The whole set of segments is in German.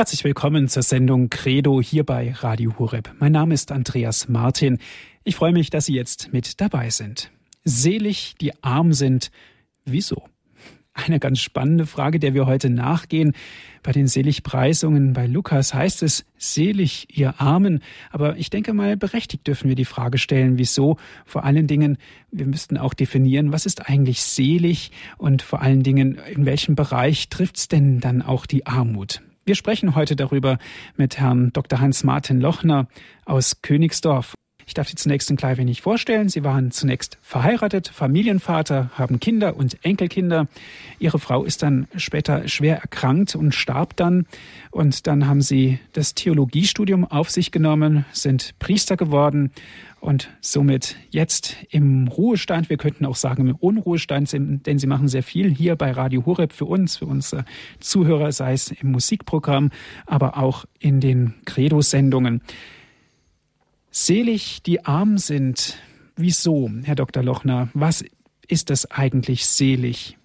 Herzlich willkommen zur Sendung Credo hier bei Radio Hureb. Mein Name ist Andreas Martin. Ich freue mich, dass Sie jetzt mit dabei sind. Selig, die arm sind. Wieso? Eine ganz spannende Frage, der wir heute nachgehen. Bei den Seligpreisungen bei Lukas heißt es, selig ihr Armen. Aber ich denke mal, berechtigt dürfen wir die Frage stellen, wieso? Vor allen Dingen, wir müssten auch definieren, was ist eigentlich selig und vor allen Dingen, in welchem Bereich trifft es denn dann auch die Armut? Wir sprechen heute darüber mit Herrn Dr. Hans-Martin Lochner aus Königsdorf. Ich darf Sie zunächst ein klein wenig vorstellen. Sie waren zunächst verheiratet, Familienvater, haben Kinder und Enkelkinder. Ihre Frau ist dann später schwer erkrankt und starb dann. Und dann haben Sie das Theologiestudium auf sich genommen, sind Priester geworden und somit jetzt im Ruhestand, wir könnten auch sagen im Unruhestand, denn Sie machen sehr viel hier bei Radio Horeb für uns, für unsere Zuhörer, sei es im Musikprogramm, aber auch in den Credo-Sendungen. Selig die arm sind. Wieso, Herr Dr. Lochner? Was ist das eigentlich selig?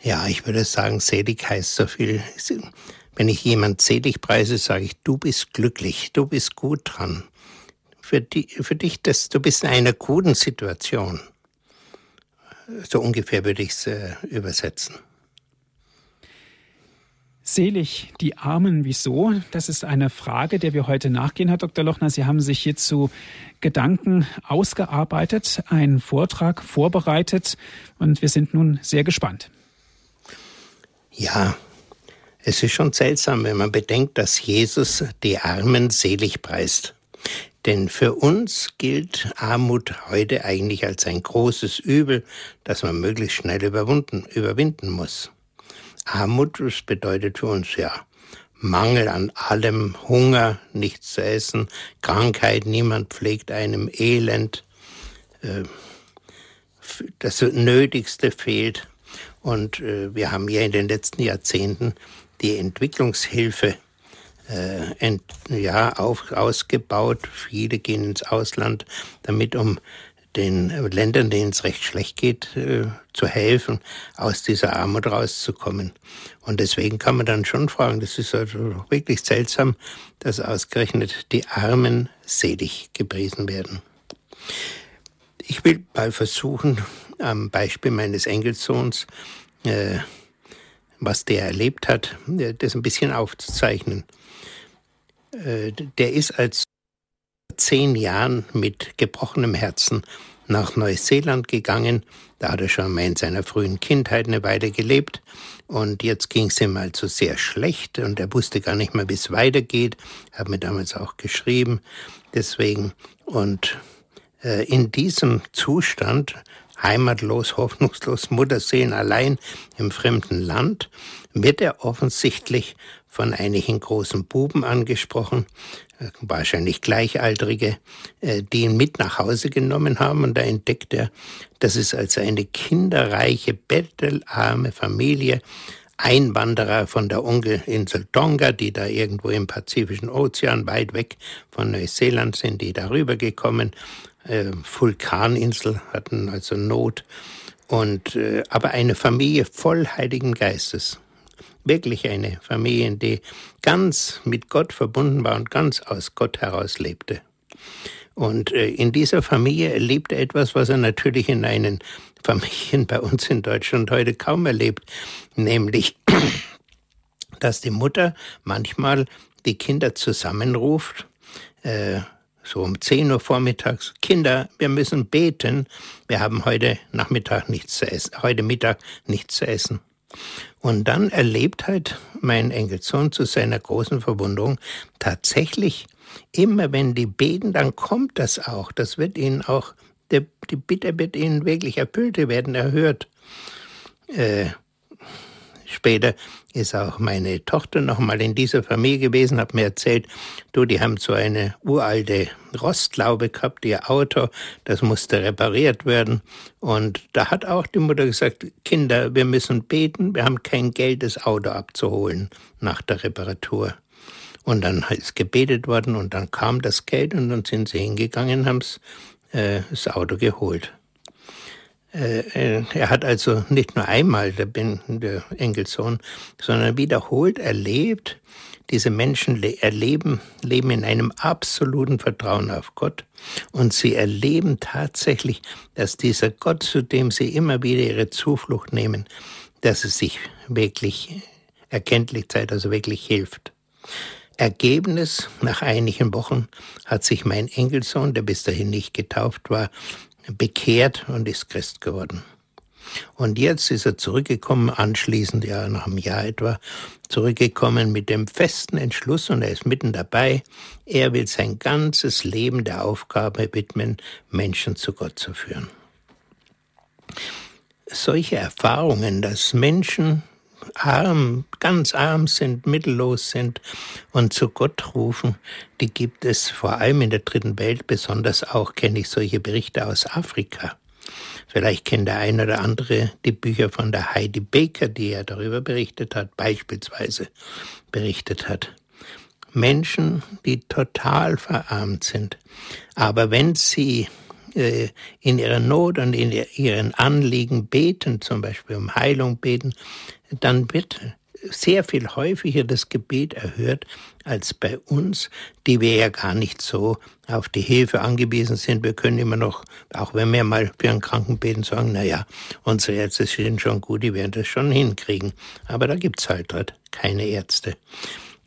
Ja, ich würde sagen, selig heißt so viel. Wenn ich jemand selig preise, sage ich, du bist glücklich, du bist gut dran. Für, die, für dich, das, du bist in einer guten Situation. So ungefähr würde ich es äh, übersetzen. Selig die Armen, wieso? Das ist eine Frage, der wir heute nachgehen, Herr Dr. Lochner. Sie haben sich hierzu Gedanken ausgearbeitet, einen Vortrag vorbereitet und wir sind nun sehr gespannt. Ja, es ist schon seltsam, wenn man bedenkt, dass Jesus die Armen selig preist. Denn für uns gilt Armut heute eigentlich als ein großes Übel, das man möglichst schnell überwunden, überwinden muss. Armut das bedeutet für uns ja Mangel an allem, Hunger, nichts zu essen, Krankheit, niemand pflegt einem Elend, äh, das Nötigste fehlt. Und äh, wir haben ja in den letzten Jahrzehnten die Entwicklungshilfe äh, ja, auf, ausgebaut. Viele gehen ins Ausland, damit um den Ländern, denen es recht schlecht geht, äh, zu helfen, aus dieser Armut rauszukommen. Und deswegen kann man dann schon fragen, das ist also wirklich seltsam, dass ausgerechnet die Armen selig gepriesen werden. Ich will mal versuchen, am Beispiel meines Enkelsohns, äh, was der erlebt hat, äh, das ein bisschen aufzuzeichnen. Der ist als zehn Jahren mit gebrochenem Herzen nach Neuseeland gegangen. Da hat er schon mal in seiner frühen Kindheit eine Weile gelebt. Und jetzt ging es ihm also sehr schlecht und er wusste gar nicht mehr, wie es weitergeht. Hat mir damals auch geschrieben. Deswegen. Und äh, in diesem Zustand, heimatlos, hoffnungslos, Mutterseelen allein im fremden Land, wird er offensichtlich von einigen großen Buben angesprochen, äh, wahrscheinlich Gleichaltrige, äh, die ihn mit nach Hause genommen haben. Und da entdeckt er, dass es also eine kinderreiche, bettelarme Familie Einwanderer von der Ungelinsel Tonga, die da irgendwo im Pazifischen Ozean weit weg von Neuseeland sind, die darüber gekommen. Äh, Vulkaninsel hatten also Not. Und, äh, aber eine Familie voll Heiligen Geistes wirklich eine Familie, die ganz mit Gott verbunden war und ganz aus Gott heraus lebte. Und äh, in dieser Familie erlebte er etwas, was er natürlich in einen Familien bei uns in Deutschland heute kaum erlebt, nämlich, dass die Mutter manchmal die Kinder zusammenruft, äh, so um 10 Uhr vormittags, Kinder, wir müssen beten, wir haben heute Nachmittag nichts zu essen, heute Mittag nichts zu essen. Und dann erlebt halt mein Enkelsohn zu seiner großen Verwunderung tatsächlich, immer wenn die beten, dann kommt das auch. Das wird ihnen auch, die Bitte wird ihnen wirklich erfüllt, die werden erhört. Äh, Später ist auch meine Tochter noch mal in dieser Familie gewesen, hat mir erzählt, du, die haben so eine uralte Rostlaube gehabt, ihr Auto, das musste repariert werden. Und da hat auch die Mutter gesagt, Kinder, wir müssen beten, wir haben kein Geld, das Auto abzuholen nach der Reparatur. Und dann ist gebetet worden und dann kam das Geld und dann sind sie hingegangen haben äh, das Auto geholt. Äh, er hat also nicht nur einmal, der, der Enkelsohn, sondern wiederholt erlebt, diese Menschen erleben, leben in einem absoluten Vertrauen auf Gott und sie erleben tatsächlich, dass dieser Gott, zu dem sie immer wieder ihre Zuflucht nehmen, dass es sich wirklich erkenntlich zeigt, also wirklich hilft. Ergebnis, nach einigen Wochen hat sich mein Enkelsohn, der bis dahin nicht getauft war, bekehrt und ist Christ geworden. Und jetzt ist er zurückgekommen, anschließend, ja, nach einem Jahr etwa, zurückgekommen mit dem festen Entschluss, und er ist mitten dabei, er will sein ganzes Leben der Aufgabe widmen, Menschen zu Gott zu führen. Solche Erfahrungen, dass Menschen arm, ganz arm sind, mittellos sind und zu Gott rufen, die gibt es vor allem in der dritten Welt, besonders auch kenne ich solche Berichte aus Afrika. Vielleicht kennt der eine oder andere die Bücher von der Heidi Baker, die ja darüber berichtet hat, beispielsweise berichtet hat. Menschen, die total verarmt sind. Aber wenn sie äh, in ihrer Not und in ihren Anliegen beten, zum Beispiel um Heilung beten, dann wird sehr viel häufiger das Gebet erhört als bei uns, die wir ja gar nicht so auf die Hilfe angewiesen sind. Wir können immer noch, auch wenn wir mal für einen Kranken beten, sagen, na ja, unsere Ärzte sind schon gut, die werden das schon hinkriegen. Aber da gibt's halt dort keine Ärzte.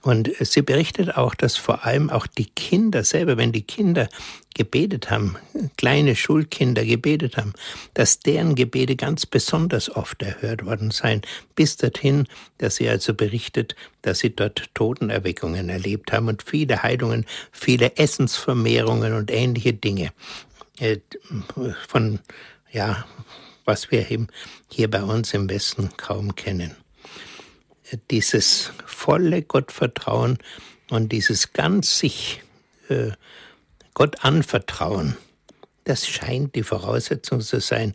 Und sie berichtet auch, dass vor allem auch die Kinder selber, wenn die Kinder gebetet haben, kleine Schulkinder gebetet haben, dass deren Gebete ganz besonders oft erhört worden seien, bis dorthin, dass sie also berichtet, dass sie dort Totenerweckungen erlebt haben und viele Heilungen, viele Essensvermehrungen und ähnliche Dinge. Äh, von, ja, was wir eben hier bei uns im Westen kaum kennen dieses volle Gottvertrauen und dieses ganz sich äh, Gott anvertrauen, das scheint die Voraussetzung zu sein,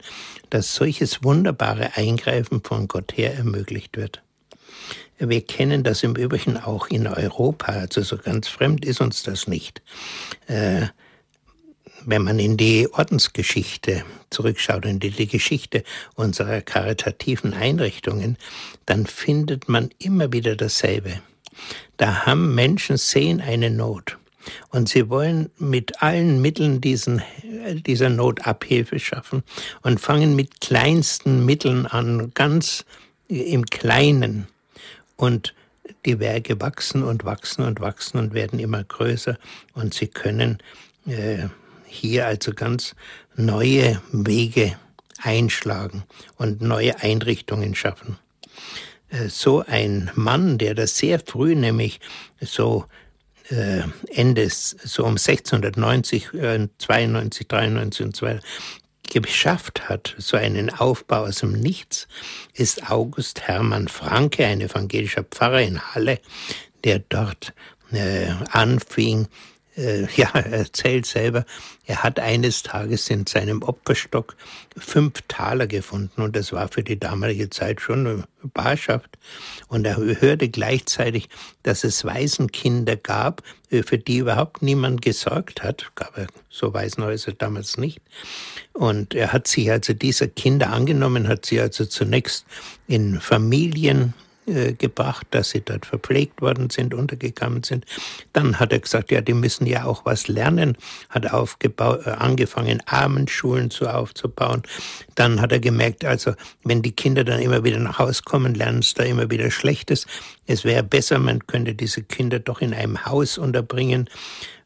dass solches wunderbare Eingreifen von Gott her ermöglicht wird. Wir kennen das im Übrigen auch in Europa, also so ganz fremd ist uns das nicht. Äh, wenn man in die Ordensgeschichte zurückschaut, in die, Geschichte unserer karitativen Einrichtungen, dann findet man immer wieder dasselbe. Da haben Menschen sehen eine Not und sie wollen mit allen Mitteln diesen, dieser Not Abhilfe schaffen und fangen mit kleinsten Mitteln an, ganz im Kleinen. Und die Werke wachsen und wachsen und wachsen und werden immer größer und sie können äh, hier also ganz neue Wege einschlagen und neue Einrichtungen schaffen. Äh, so ein Mann, der das sehr früh, nämlich so äh, Ende, so um 1690, äh, 92, 93 und so weiter, geschafft hat, so einen Aufbau aus dem Nichts, ist August Hermann Franke, ein evangelischer Pfarrer in Halle, der dort äh, anfing, äh, ja, er erzählt selber, er hat eines Tages in seinem Opferstock fünf Taler gefunden und das war für die damalige Zeit schon eine Barschaft. Und er hörte gleichzeitig, dass es Waisenkinder gab, äh, für die überhaupt niemand gesorgt hat. Gab er so Waisenhäuser damals nicht. Und er hat sich also dieser Kinder angenommen, hat sie also zunächst in Familien äh, gebracht, dass sie dort verpflegt worden sind, untergekommen sind. Dann hat er gesagt, ja, die müssen ja auch was lernen, hat aufgebaut, äh, angefangen, Armenschulen zu aufzubauen. Dann hat er gemerkt, also wenn die Kinder dann immer wieder nach Hause kommen, lernen sie da immer wieder Schlechtes. Es wäre besser, man könnte diese Kinder doch in einem Haus unterbringen.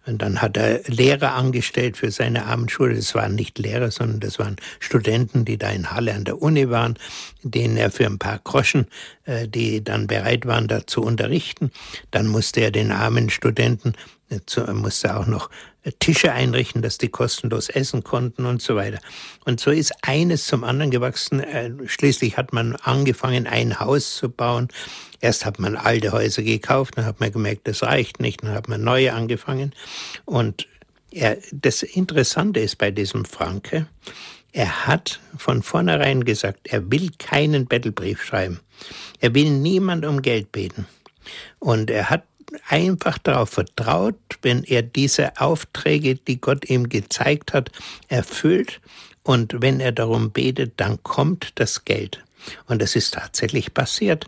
Und dann hat er Lehrer angestellt für seine Abendschule. Das waren nicht Lehrer, sondern das waren Studenten, die da in Halle an der Uni waren, denen er für ein paar Groschen, äh, die dann bereit waren, da zu unterrichten. Dann musste er den armen Studenten, äh, musste auch noch Tische einrichten, dass die kostenlos essen konnten und so weiter. Und so ist eines zum anderen gewachsen. Äh, schließlich hat man angefangen, ein Haus zu bauen. Erst hat man alte Häuser gekauft, dann hat man gemerkt, das reicht nicht, dann hat man neue angefangen. Und er, das Interessante ist bei diesem Franke, er hat von vornherein gesagt, er will keinen Bettelbrief schreiben. Er will niemand um Geld beten. Und er hat einfach darauf vertraut, wenn er diese Aufträge, die Gott ihm gezeigt hat, erfüllt Und wenn er darum betet, dann kommt das Geld. Und das ist tatsächlich passiert.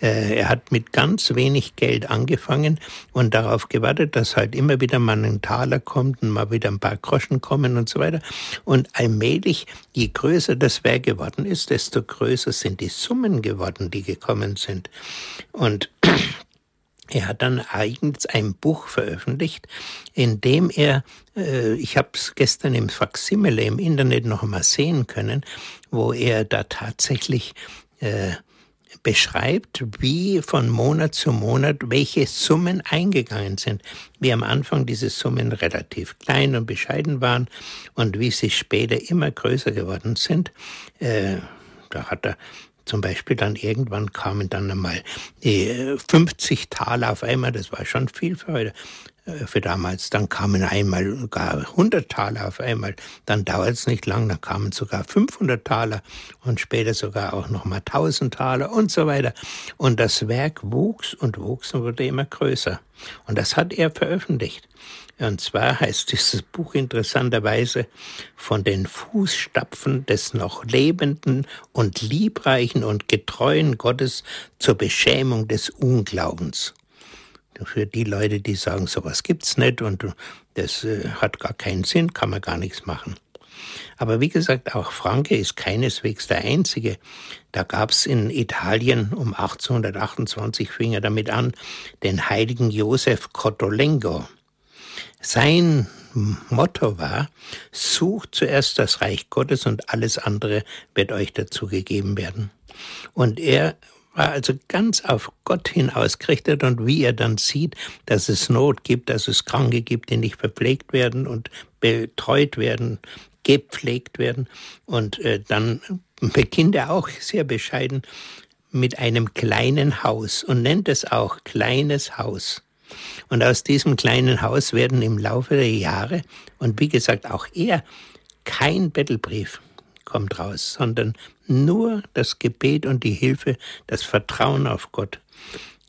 Äh, er hat mit ganz wenig Geld angefangen und darauf gewartet, dass halt immer wieder mal ein Taler kommt und mal wieder ein paar Groschen kommen und so weiter. Und allmählich, je größer das Werk geworden ist, desto größer sind die Summen geworden, die gekommen sind. Und er hat dann eigens ein Buch veröffentlicht, in dem er, äh, ich habe es gestern im Faximile im Internet noch mal sehen können, wo er da tatsächlich äh, beschreibt, wie von Monat zu Monat welche Summen eingegangen sind. Wie am Anfang diese Summen relativ klein und bescheiden waren und wie sie später immer größer geworden sind. Äh, da hat er zum Beispiel dann irgendwann kamen dann einmal 50 Taler auf einmal, das war schon viel für heute, äh, für damals. Dann kamen einmal gar 100 Taler auf einmal. Dann dauert es nicht lang, dann kamen sogar 500 Taler und später sogar auch nochmal 1000 Taler und so weiter. Und das Werk wuchs und wuchs und wurde immer größer. Und das hat er veröffentlicht. Und zwar heißt dieses Buch interessanterweise von den Fußstapfen des noch lebenden und liebreichen und getreuen Gottes zur Beschämung des Unglaubens. Für die Leute, die sagen, sowas gibt's nicht und das äh, hat gar keinen Sinn, kann man gar nichts machen. Aber wie gesagt, auch Franke ist keineswegs der Einzige. Da gab's in Italien um 1828 fing er damit an, den heiligen Josef Cottolengo. Sein Motto war, sucht zuerst das Reich Gottes und alles andere wird euch dazu gegeben werden. Und er war also ganz auf Gott hin ausgerichtet und wie er dann sieht, dass es Not gibt, dass es Kranke gibt, die nicht verpflegt werden und betreut werden, gepflegt werden. Und äh, dann beginnt er auch sehr bescheiden mit einem kleinen Haus und nennt es auch kleines Haus. Und aus diesem kleinen Haus werden im Laufe der Jahre, und wie gesagt auch er, kein Bettelbrief kommt raus, sondern nur das Gebet und die Hilfe, das Vertrauen auf Gott.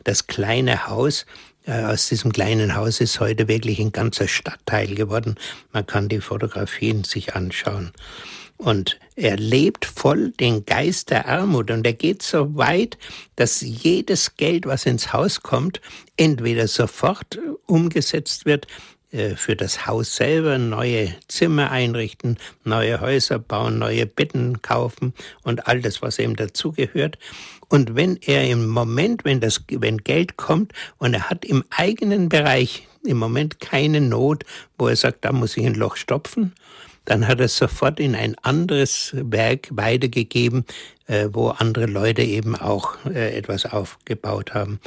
Das kleine Haus, äh, aus diesem kleinen Haus ist heute wirklich ein ganzer Stadtteil geworden. Man kann die Fotografien sich anschauen. Und er lebt voll den Geist der Armut und er geht so weit, dass jedes Geld, was ins Haus kommt, entweder sofort umgesetzt wird äh, für das Haus selber, neue Zimmer einrichten, neue Häuser bauen, neue Betten kaufen und all das, was ihm dazugehört. Und wenn er im Moment, wenn das, wenn Geld kommt und er hat im eigenen Bereich im Moment keine Not, wo er sagt, da muss ich ein Loch stopfen, dann hat er sofort in ein anderes Werk weitergegeben, äh, wo andere Leute eben auch äh, etwas aufgebaut haben.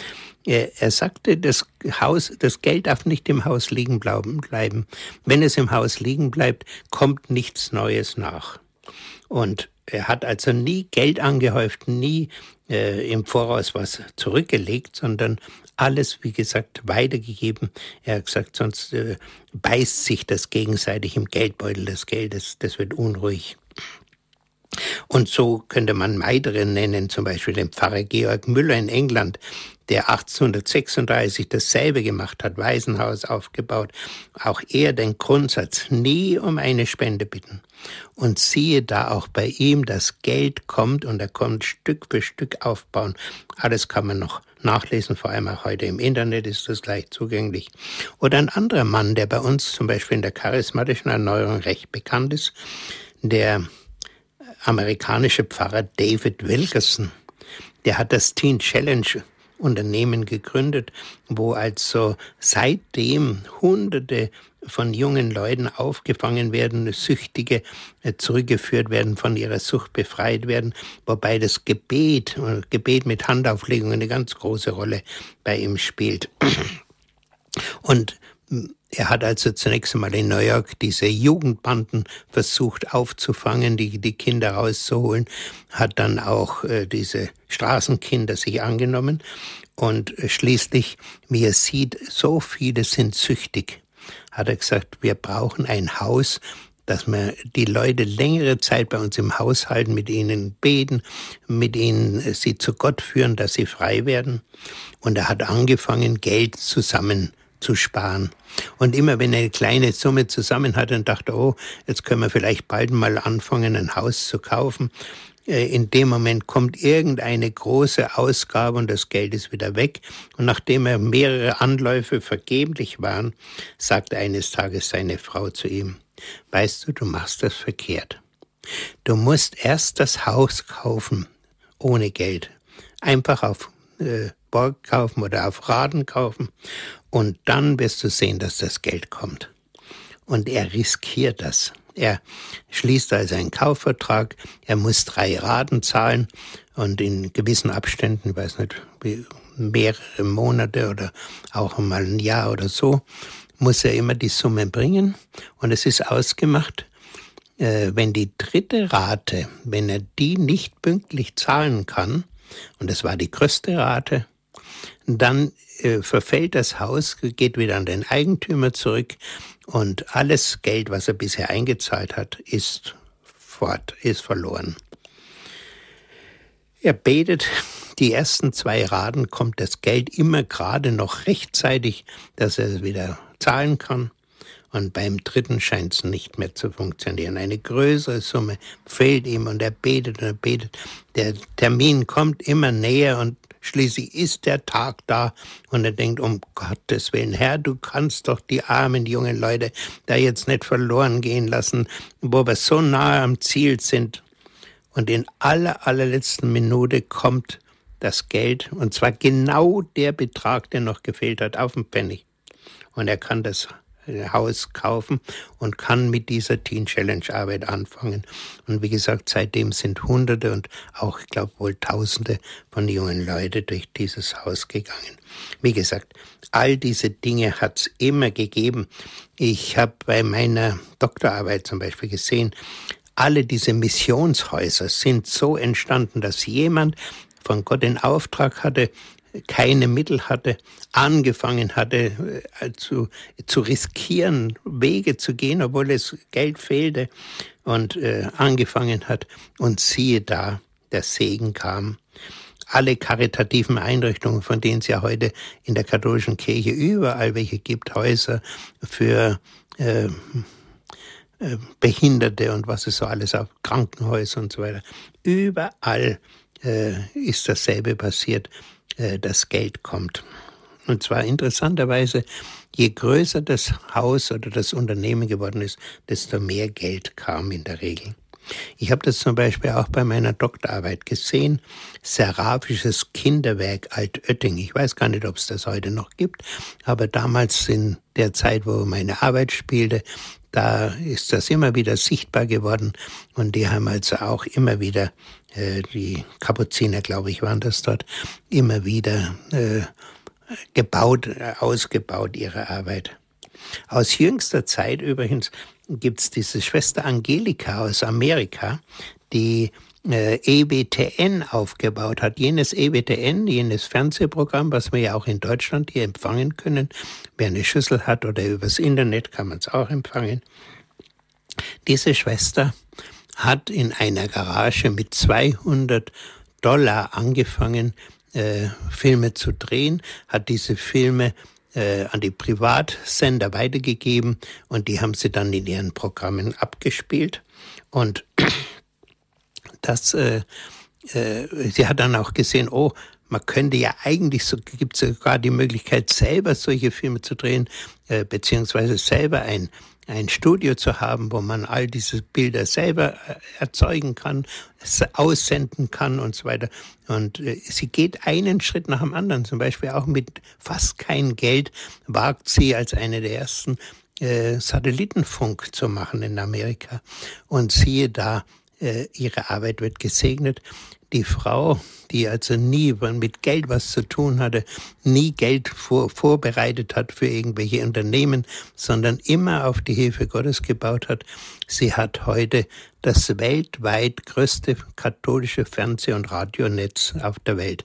Er, er sagte, das Haus, das Geld darf nicht im Haus liegen bleiben. Wenn es im Haus liegen bleibt, kommt nichts Neues nach. Und er hat also nie Geld angehäuft, nie äh, im Voraus was zurückgelegt, sondern alles, wie gesagt, weitergegeben. Er hat gesagt, sonst äh, beißt sich das gegenseitig im Geldbeutel des Geldes, das wird unruhig. Und so könnte man weitere nennen, zum Beispiel den Pfarrer Georg Müller in England, der 1836 dasselbe gemacht hat, Waisenhaus aufgebaut. Auch er den Grundsatz, nie um eine Spende bitten. Und siehe da auch bei ihm, das Geld kommt und er kommt Stück für Stück aufbauen. Alles kann man noch nachlesen, vor allem auch heute im Internet ist das leicht zugänglich. Oder ein anderer Mann, der bei uns zum Beispiel in der charismatischen Erneuerung recht bekannt ist, der amerikanische Pfarrer David Wilkerson. Der hat das Teen Challenge Unternehmen gegründet, wo also seitdem Hunderte von jungen Leuten aufgefangen werden, Süchtige äh, zurückgeführt werden, von ihrer Sucht befreit werden, wobei das Gebet, äh, Gebet mit Handauflegung eine ganz große Rolle bei ihm spielt. Und er hat also zunächst einmal in New York diese Jugendbanden versucht aufzufangen, die, die Kinder rauszuholen, hat dann auch äh, diese Straßenkinder sich angenommen und äh, schließlich, wie er sieht, so viele sind süchtig, hat er gesagt, wir brauchen ein Haus, dass wir die Leute längere Zeit bei uns im Haus halten, mit ihnen beten, mit ihnen äh, sie zu Gott führen, dass sie frei werden. Und er hat angefangen, Geld zusammen zu sparen. Und immer wenn er eine kleine Summe zusammen hatte und dachte, oh, jetzt können wir vielleicht bald mal anfangen, ein Haus zu kaufen, äh, in dem Moment kommt irgendeine große Ausgabe und das Geld ist wieder weg. Und nachdem er mehrere Anläufe vergeblich waren, sagte eines Tages seine Frau zu ihm, weißt du, du machst das verkehrt. Du musst erst das Haus kaufen, ohne Geld. Einfach auf äh, Borg kaufen oder auf Raden kaufen und dann wirst du sehen, dass das Geld kommt. Und er riskiert das. Er schließt also einen Kaufvertrag, er muss drei Raten zahlen und in gewissen Abständen, ich weiß nicht, mehrere Monate oder auch mal ein Jahr oder so, muss er immer die Summe bringen und es ist ausgemacht, äh, wenn die dritte Rate, wenn er die nicht pünktlich zahlen kann, und das war die größte Rate, dann äh, verfällt das Haus, geht wieder an den Eigentümer zurück und alles Geld, was er bisher eingezahlt hat, ist fort, ist verloren. Er betet, die ersten zwei Raden kommt das Geld immer gerade noch rechtzeitig, dass er es wieder zahlen kann. Und beim dritten scheint es nicht mehr zu funktionieren. Eine größere Summe fehlt ihm und er betet und er betet. Der Termin kommt immer näher und Schließlich ist der Tag da und er denkt, um Gottes Willen, Herr, du kannst doch die armen jungen Leute da jetzt nicht verloren gehen lassen, wo wir so nahe am Ziel sind. Und in aller, allerletzten Minute kommt das Geld, und zwar genau der Betrag, der noch gefehlt hat, auf den Pfennig. Und er kann das Haus kaufen und kann mit dieser Teen Challenge Arbeit anfangen. Und wie gesagt, seitdem sind Hunderte und auch, ich glaube, wohl Tausende von jungen Leuten durch dieses Haus gegangen. Wie gesagt, all diese Dinge hat es immer gegeben. Ich habe bei meiner Doktorarbeit zum Beispiel gesehen, alle diese Missionshäuser sind so entstanden, dass jemand von Gott den Auftrag hatte, keine Mittel hatte, angefangen hatte äh, zu, zu riskieren, Wege zu gehen, obwohl es Geld fehlte und äh, angefangen hat. Und siehe da, der Segen kam. Alle karitativen Einrichtungen, von denen es ja heute in der katholischen Kirche überall welche gibt, Häuser für äh, äh Behinderte und was es so alles auf Krankenhäuser und so weiter. Überall äh, ist dasselbe passiert. Äh, das Geld kommt. Und zwar interessanterweise, je größer das Haus oder das Unternehmen geworden ist, desto mehr Geld kam in der Regel. Ich habe das zum Beispiel auch bei meiner Doktorarbeit gesehen. Seraphisches Kinderwerk Altötting. Ich weiß gar nicht, ob es das heute noch gibt, aber damals in der Zeit, wo meine Arbeit spielte, da ist das immer wieder sichtbar geworden und die haben also auch immer wieder äh, die Kapuziner, glaube ich, waren das dort, immer wieder äh, gebaut, ausgebaut, ihre Arbeit. Aus jüngster Zeit übrigens gibt's diese Schwester Angelika aus Amerika, die EWTN aufgebaut hat. Jenes EWTN, jenes Fernsehprogramm, was wir ja auch in Deutschland hier empfangen können. Wer eine Schüssel hat oder übers Internet kann man es auch empfangen. Diese Schwester hat in einer Garage mit 200 Dollar angefangen, äh, Filme zu drehen, hat diese Filme äh, an die Privatsender weitergegeben und die haben sie dann in ihren Programmen abgespielt. Und das, äh, äh, sie hat dann auch gesehen, oh, man könnte ja eigentlich, so gibt es sogar die Möglichkeit, selber solche Filme zu drehen, äh, beziehungsweise selber ein ein Studio zu haben, wo man all diese Bilder selber äh, erzeugen kann, aussenden kann und so weiter. Und äh, sie geht einen Schritt nach dem anderen. Zum Beispiel auch mit fast kein Geld wagt sie als eine der ersten äh, Satellitenfunk zu machen in Amerika. Und siehe da, ihre Arbeit wird gesegnet. Die Frau, die also nie mit Geld was zu tun hatte, nie Geld vor, vorbereitet hat für irgendwelche Unternehmen, sondern immer auf die Hilfe Gottes gebaut hat, sie hat heute das weltweit größte katholische Fernseh- und Radionetz auf der Welt.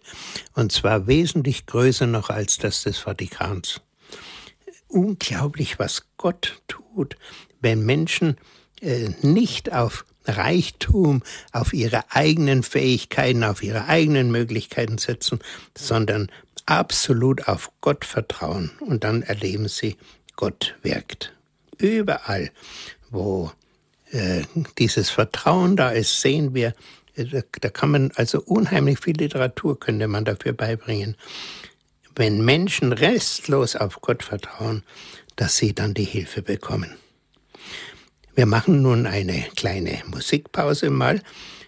Und zwar wesentlich größer noch als das des Vatikans. Unglaublich, was Gott tut, wenn Menschen äh, nicht auf Reichtum, auf ihre eigenen Fähigkeiten, auf ihre eigenen Möglichkeiten setzen, sondern absolut auf Gott vertrauen und dann erleben sie, Gott wirkt. Überall, wo äh, dieses Vertrauen da ist, sehen wir, äh, da kann man also unheimlich viel Literatur könnte man dafür beibringen. Wenn Menschen restlos auf Gott vertrauen, dass sie dann die Hilfe bekommen. Wir machen nun eine kleine Musikpause mal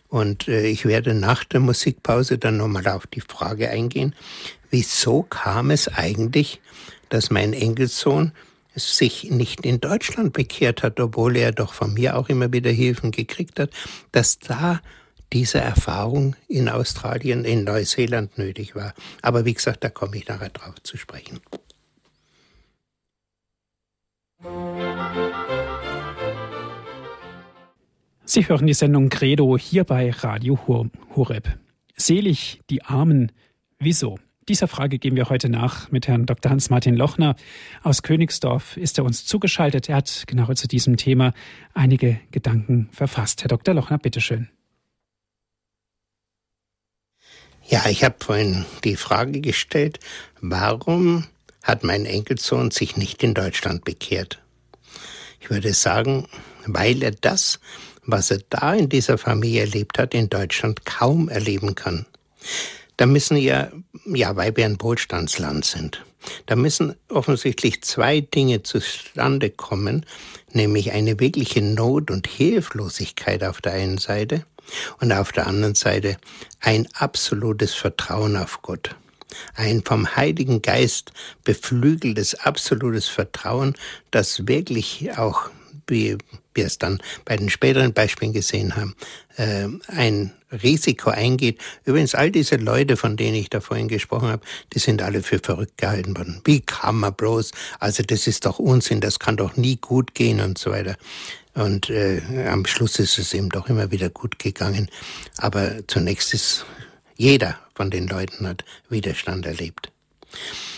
und äh, ich werde nach der Musikpause dann nochmal auf die Frage eingehen, wieso kam es eigentlich, dass mein Enkelsohn sich nicht in Deutschland bekehrt hat, obwohl er doch von mir auch immer wieder Hilfen gekriegt hat, dass da diese Erfahrung in Australien, in Neuseeland nötig war. Aber wie gesagt, da komme ich nachher drauf zu sprechen. Sie hören die Sendung Credo hier bei Radio Horeb. Selig die Armen. Wieso? Dieser Frage gehen wir heute nach mit Herrn Dr. Hans-Martin Lochner. Aus Königsdorf ist er uns zugeschaltet. Er hat genau zu diesem Thema einige Gedanken verfasst. Herr Dr. Lochner, bitteschön. Ja, ich habe vorhin die Frage gestellt, warum hat mein Enkelsohn sich nicht in Deutschland bekehrt? Ich würde sagen, weil er das, was er da in dieser Familie erlebt hat, in Deutschland kaum erleben kann. Da müssen ja, ja, weil wir ein Wohlstandsland sind, da müssen offensichtlich zwei Dinge zustande kommen, nämlich eine wirkliche Not und Hilflosigkeit auf der einen Seite und auf der anderen Seite ein absolutes Vertrauen auf Gott. Ein vom Heiligen Geist beflügeltes, absolutes Vertrauen, das wirklich auch, wie wir es dann bei den späteren Beispielen gesehen haben, äh, ein Risiko eingeht. Übrigens, all diese Leute, von denen ich da vorhin gesprochen habe, die sind alle für verrückt gehalten worden. Wie kann man bloß? Also das ist doch Unsinn, das kann doch nie gut gehen und so weiter. Und äh, am Schluss ist es eben doch immer wieder gut gegangen. Aber zunächst ist jeder von den Leuten hat Widerstand erlebt.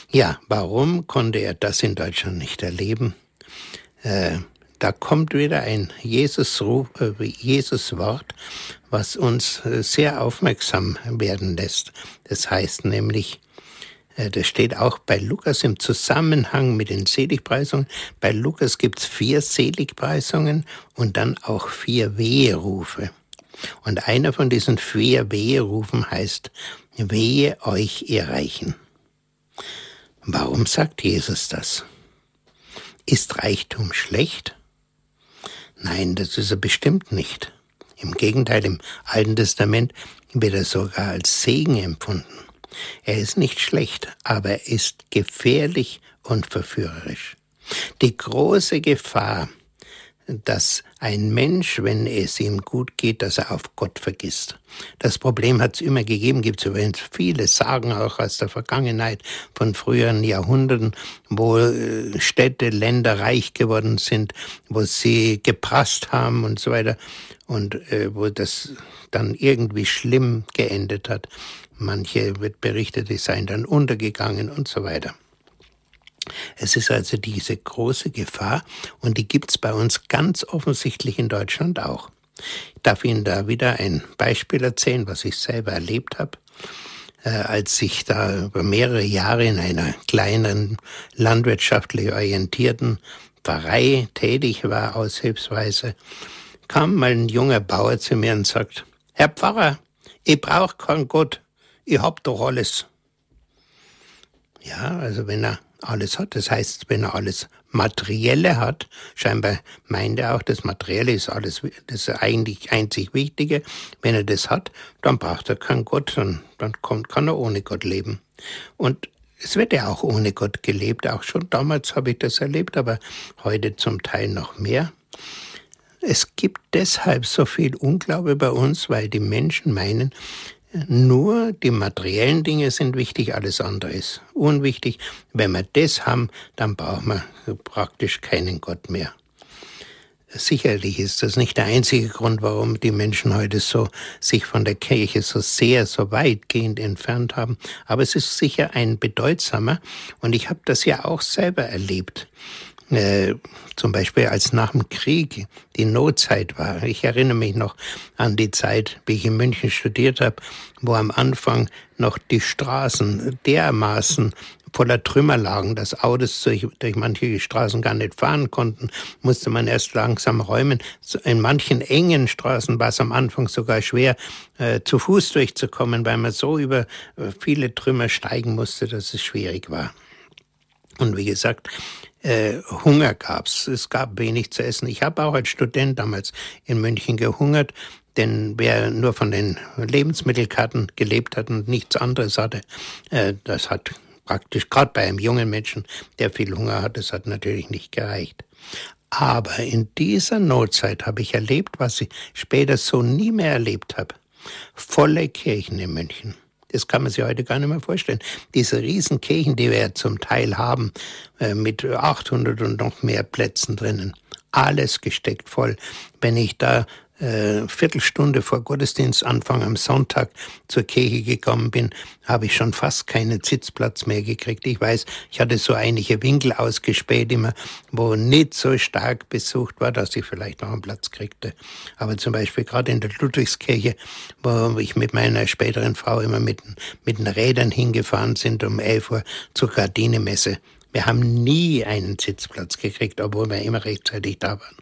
Ja, warum konnte er das in Deutschland nicht erleben? Äh, da kommt wieder ein Jesus-Ruf, äh, Jesus-Wort, was uns äh, sehr aufmerksam werden lässt. Das heißt nämlich, äh, das steht auch bei Lukas im Zusammenhang mit den Seligpreisungen. Bei Lukas gibt's vier Seligpreisungen und dann auch vier Weherufe. Und einer von diesen vier Weherufen heißt, Wehe euch, ihr Reichen. Warum sagt Jesus das? Ist Reichtum schlecht? Nein, das ist er bestimmt nicht. Im Gegenteil, im Alten Testament wird er sogar als Segen empfunden. Er ist nicht schlecht, aber er ist gefährlich und verführerisch. Die große Gefahr, dass ein Mensch, wenn es ihm gut geht, dass er auf Gott vergisst. Das Problem hat es immer gegeben, gibt es übrigens viele Sagen auch aus der Vergangenheit von früheren Jahrhunderten, wo äh, Städte, Länder reich geworden sind, wo sie geprasst haben und so weiter und äh, wo das dann irgendwie schlimm geendet hat. Manche wird berichtet, die seien dann untergegangen und so weiter. Es ist also diese große Gefahr und die gibt's bei uns ganz offensichtlich in Deutschland auch. Ich darf Ihnen da wieder ein Beispiel erzählen, was ich selber erlebt habe. Äh, als ich da über mehrere Jahre in einer kleinen landwirtschaftlich orientierten Pfarrei tätig war, aushilfsweise, kam mal ein junger Bauer zu mir und sagt, Herr Pfarrer, ich brauche keinen Gott, ich hab doch alles. Ja, also wenn er alles hat. Das heißt, wenn er alles Materielle hat, scheinbar meint er auch, das Materielle ist alles, das ist eigentlich einzig Wichtige. Wenn er das hat, dann braucht er keinen Gott, dann, dann kommt, kann er ohne Gott leben. Und es wird ja auch ohne Gott gelebt. Auch schon damals habe ich das erlebt, aber heute zum Teil noch mehr. Es gibt deshalb so viel Unglaube bei uns, weil die Menschen meinen, nur die materiellen Dinge sind wichtig, alles andere ist unwichtig. Wenn wir das haben, dann brauchen wir praktisch keinen Gott mehr. Sicherlich ist das nicht der einzige Grund, warum die Menschen heute so sich von der Kirche so sehr, so weitgehend entfernt haben. Aber es ist sicher ein bedeutsamer. Und ich habe das ja auch selber erlebt. Äh, zum Beispiel als nach dem Krieg die Notzeit war. Ich erinnere mich noch an die Zeit, wie ich in München studiert habe, wo am Anfang noch die Straßen dermaßen voller Trümmer lagen, dass Autos durch, durch manche Straßen gar nicht fahren konnten, musste man erst langsam räumen. In manchen engen Straßen war es am Anfang sogar schwer, äh, zu Fuß durchzukommen, weil man so über äh, viele Trümmer steigen musste, dass es schwierig war. Und wie gesagt, äh, Hunger gab's. Es gab wenig zu essen. Ich habe auch als Student damals in München gehungert, denn wer nur von den Lebensmittelkarten gelebt hat und nichts anderes hatte, äh, das hat praktisch, gerade bei einem jungen Menschen, der viel Hunger hat, das hat natürlich nicht gereicht. Aber in dieser Notzeit habe ich erlebt, was ich später so nie mehr erlebt habe. Volle Kirchen in München. Das kann man sich heute gar nicht mehr vorstellen. Diese Riesenkirchen, die wir ja zum Teil haben, äh, mit 800 und noch mehr Plätzen drinnen. Alles gesteckt voll. Wenn ich da äh, Viertelstunde vor Gottesdienstanfang am Sonntag zur Kirche gekommen bin, habe ich schon fast keinen Sitzplatz mehr gekriegt. Ich weiß, ich hatte so einige Winkel ausgespäht immer, wo nicht so stark besucht war, dass ich vielleicht noch einen Platz kriegte. Aber zum Beispiel gerade in der Ludwigskirche, wo ich mit meiner späteren Frau immer mit, mit den Rädern hingefahren sind um 11 Uhr zur Gardinemesse. Wir haben nie einen Sitzplatz gekriegt, obwohl wir immer rechtzeitig da waren.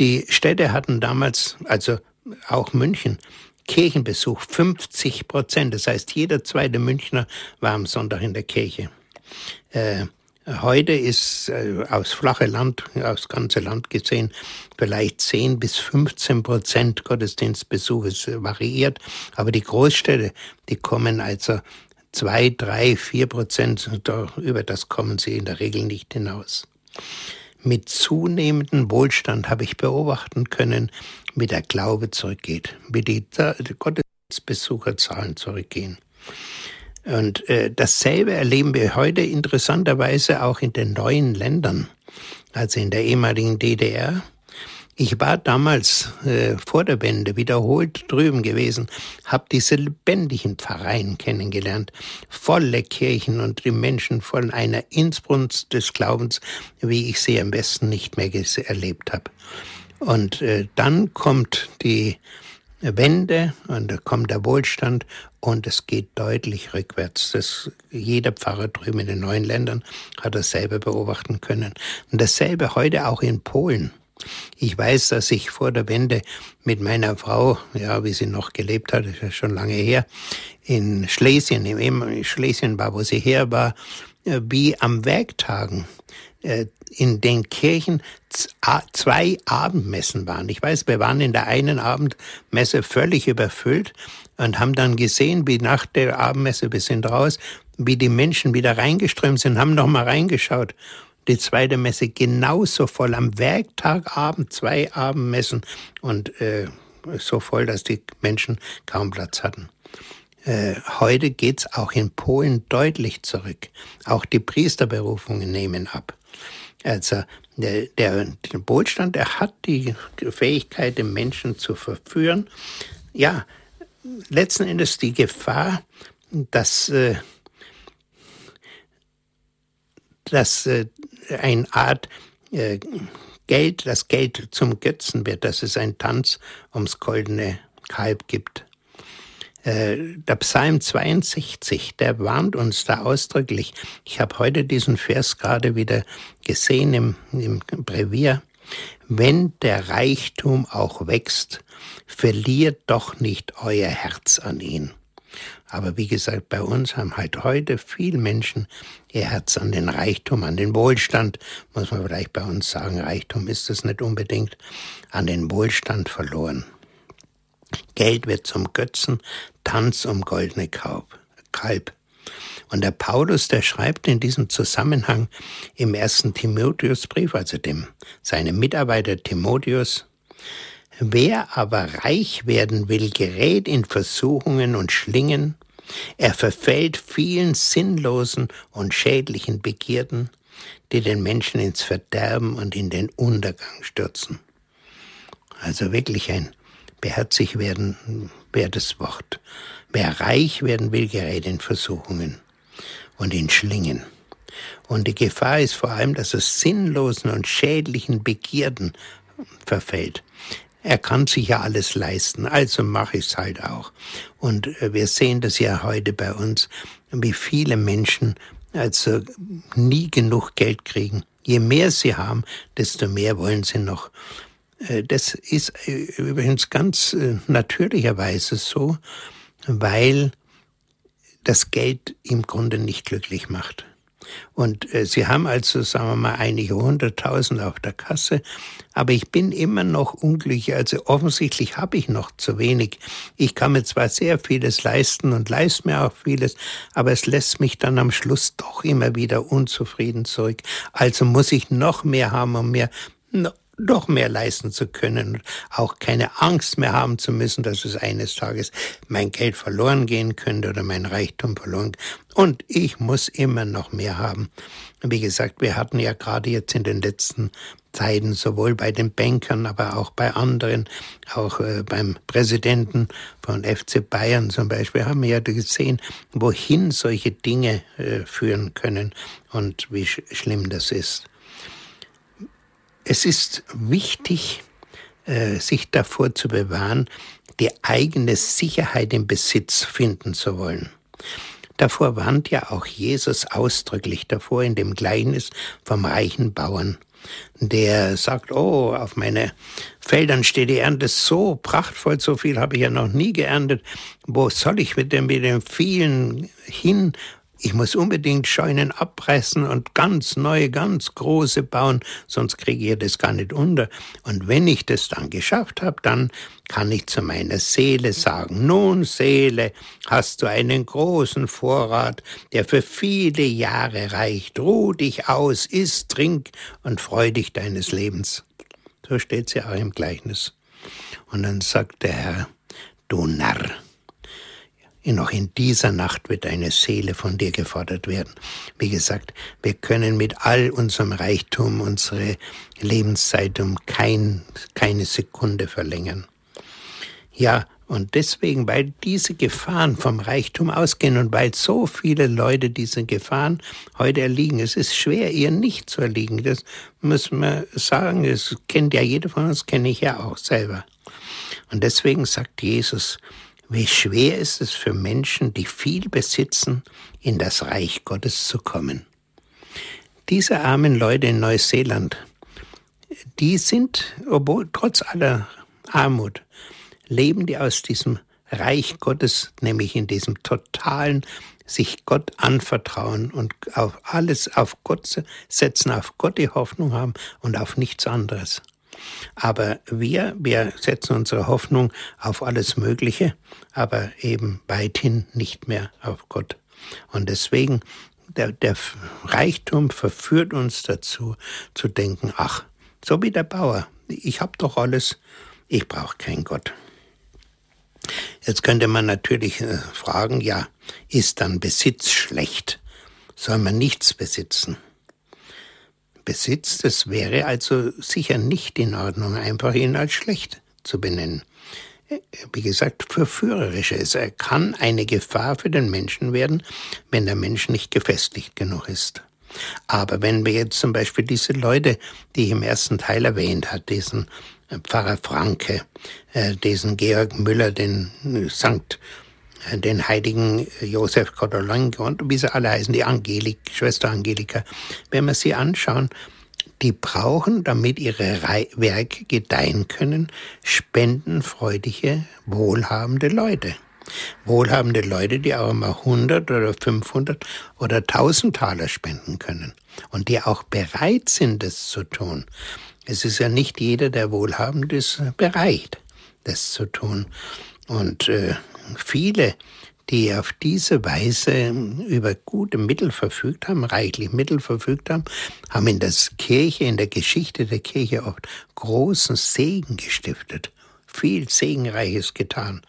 Die Städte hatten damals, also auch München, Kirchenbesuch 50 Prozent. Das heißt, jeder zweite Münchner war am Sonntag in der Kirche. Äh, heute ist äh, aus flache Land, aus ganze Land gesehen, vielleicht 10 bis 15 Prozent Gottesdienstbesuch. Es variiert. Aber die Großstädte, die kommen also zwei, drei, vier Prozent. Über das kommen sie in der Regel nicht hinaus. Mit zunehmendem Wohlstand habe ich beobachten können, wie der Glaube zurückgeht, wie die Gottesbesucherzahlen zurückgehen. Und äh, dasselbe erleben wir heute interessanterweise auch in den neuen Ländern, also in der ehemaligen DDR, ich war damals äh, vor der Wende wiederholt drüben gewesen, habe diese lebendigen Pfarreien kennengelernt, volle Kirchen und die Menschen voll einer Inbrunst des Glaubens, wie ich sie am besten nicht mehr erlebt habe. Und äh, dann kommt die Wende und da kommt der Wohlstand und es geht deutlich rückwärts. Das, jeder Pfarrer drüben in den neuen Ländern hat dasselbe beobachten können. Und dasselbe heute auch in Polen. Ich weiß, dass ich vor der Wende mit meiner Frau, ja, wie sie noch gelebt hat, ist ja schon lange her, in Schlesien, im Schlesien war, wo sie her war, äh, wie am Werktagen äh, in den Kirchen zwei Abendmessen waren. Ich weiß, wir waren in der einen Abendmesse völlig überfüllt und haben dann gesehen, wie nach der Abendmesse, wir sind raus, wie die Menschen wieder reingeströmt sind, haben noch mal reingeschaut die zweite Messe genauso voll. Am Werktagabend zwei Abendmessen und äh, so voll, dass die Menschen kaum Platz hatten. Äh, heute geht's auch in Polen deutlich zurück. Auch die Priesterberufungen nehmen ab. Also der, der, der Wohlstand, der hat die Fähigkeit, den Menschen zu verführen. Ja, letzten Endes die Gefahr, dass, äh, dass äh, eine Art äh, Geld, das Geld zum Götzen wird, dass es ein Tanz ums goldene Kalb gibt. Äh, der Psalm 62, der warnt uns da ausdrücklich. Ich habe heute diesen Vers gerade wieder gesehen im, im Brevier. Wenn der Reichtum auch wächst, verliert doch nicht euer Herz an ihn. Aber wie gesagt, bei uns haben halt heute viele Menschen ihr Herz an den Reichtum, an den Wohlstand, muss man vielleicht bei uns sagen, Reichtum ist es nicht unbedingt, an den Wohlstand verloren. Geld wird zum Götzen, Tanz um goldene Kalb. Und der Paulus, der schreibt in diesem Zusammenhang im ersten Timotheusbrief, also dem, seinem Mitarbeiter Timotheus, Wer aber reich werden will, gerät in Versuchungen und Schlingen, er verfällt vielen sinnlosen und schädlichen Begierden, die den Menschen ins Verderben und in den Untergang stürzen. Also wirklich ein beherzig werden wertes Wort. Wer reich werden will, gerät in Versuchungen und in Schlingen. Und die Gefahr ist vor allem, dass er sinnlosen und schädlichen Begierden verfällt. Er kann sich ja alles leisten, also mache ich es halt auch. Und äh, wir sehen das ja heute bei uns, wie viele Menschen also nie genug Geld kriegen. Je mehr sie haben, desto mehr wollen sie noch. Äh, das ist äh, übrigens ganz natürlicherweise so, weil das Geld im Grunde nicht glücklich macht. Und äh, sie haben also, sagen wir mal, einige hunderttausend auf der Kasse, aber ich bin immer noch unglücklich. Also offensichtlich habe ich noch zu wenig. Ich kann mir zwar sehr vieles leisten und leiste mir auch vieles, aber es lässt mich dann am Schluss doch immer wieder unzufrieden zurück. Also muss ich noch mehr haben, um mir doch mehr leisten zu können und auch keine Angst mehr haben zu müssen, dass es eines Tages mein Geld verloren gehen könnte oder mein Reichtum verloren. Und ich muss immer noch mehr haben. Wie gesagt, wir hatten ja gerade jetzt in den letzten Zeiten sowohl bei den Bankern, aber auch bei anderen, auch äh, beim Präsidenten von FC Bayern zum Beispiel, haben wir ja gesehen, wohin solche Dinge äh, führen können und wie sch schlimm das ist. Es ist wichtig, äh, sich davor zu bewahren, die eigene Sicherheit im Besitz finden zu wollen. Davor warnt ja auch Jesus ausdrücklich davor in dem Gleichnis vom reichen Bauern, der sagt, oh, auf meine Feldern steht die Ernte so prachtvoll, so viel habe ich ja noch nie geerntet. Wo soll ich mit dem, mit dem vielen hin? Ich muss unbedingt Scheunen abreißen und ganz neue, ganz große bauen, sonst kriege ich das gar nicht unter. Und wenn ich das dann geschafft habe, dann kann ich zu meiner Seele sagen, nun Seele, hast du einen großen Vorrat, der für viele Jahre reicht. Ruh dich aus, iss, trink und freu dich deines Lebens. So steht's ja auch im Gleichnis. Und dann sagt der Herr, du Narr, noch in dieser Nacht wird deine Seele von dir gefordert werden. Wie gesagt, wir können mit all unserem Reichtum unsere Lebenszeit um kein, keine Sekunde verlängern. Ja, und deswegen, weil diese Gefahren vom Reichtum ausgehen und weil so viele Leute diesen Gefahren heute erliegen, es ist schwer, ihr nicht zu erliegen. Das muss man sagen. Das kennt ja jeder von uns, kenne ich ja auch selber. Und deswegen sagt Jesus, wie schwer ist es für Menschen, die viel besitzen, in das Reich Gottes zu kommen. Diese armen Leute in Neuseeland, die sind, obwohl trotz aller Armut, leben die aus diesem Reich Gottes, nämlich in diesem totalen sich Gott anvertrauen und auf alles auf Gott setzen, auf Gott die Hoffnung haben und auf nichts anderes. Aber wir, wir setzen unsere Hoffnung auf alles Mögliche, aber eben weithin nicht mehr auf Gott. Und deswegen, der, der Reichtum verführt uns dazu, zu denken, ach, so wie der Bauer, ich habe doch alles, ich brauche keinen Gott. Jetzt könnte man natürlich äh, fragen, ja, ist dann Besitz schlecht? Soll man nichts besitzen? Besitz, das wäre also sicher nicht in Ordnung, einfach ihn als schlecht zu benennen. Wie gesagt, verführerisch ist. Er kann eine Gefahr für den Menschen werden, wenn der Mensch nicht gefestigt genug ist. Aber wenn wir jetzt zum Beispiel diese Leute, die ich im ersten Teil erwähnt hat, diesen Pfarrer Franke, äh, diesen Georg Müller, den Sankt den heiligen Josef Kodolanke und wie sie alle heißen, die Angelik, Schwester Angelika, wenn wir sie anschauen, die brauchen, damit ihre Werke gedeihen können, spendenfreudige, wohlhabende Leute. Wohlhabende Leute, die auch mal 100 oder 500 oder 1000 Taler spenden können und die auch bereit sind, das zu tun. Es ist ja nicht jeder, der wohlhabend ist, bereit, das zu tun. Und äh, viele, die auf diese Weise über gute Mittel verfügt haben, reichlich Mittel verfügt haben, haben in der Kirche, in der Geschichte der Kirche oft großen Segen gestiftet, viel Segenreiches getan.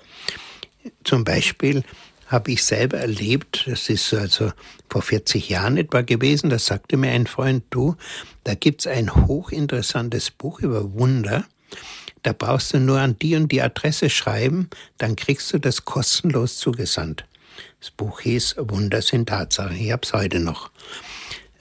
Zum Beispiel habe ich selber erlebt, das ist also vor 40 Jahren etwa gewesen, da sagte mir ein Freund, du, da gibt's ein hochinteressantes Buch über Wunder, da brauchst du nur an die und die Adresse schreiben, dann kriegst du das kostenlos zugesandt. Das Buch hieß Wunder sind Tatsachen. Ich hab's heute noch.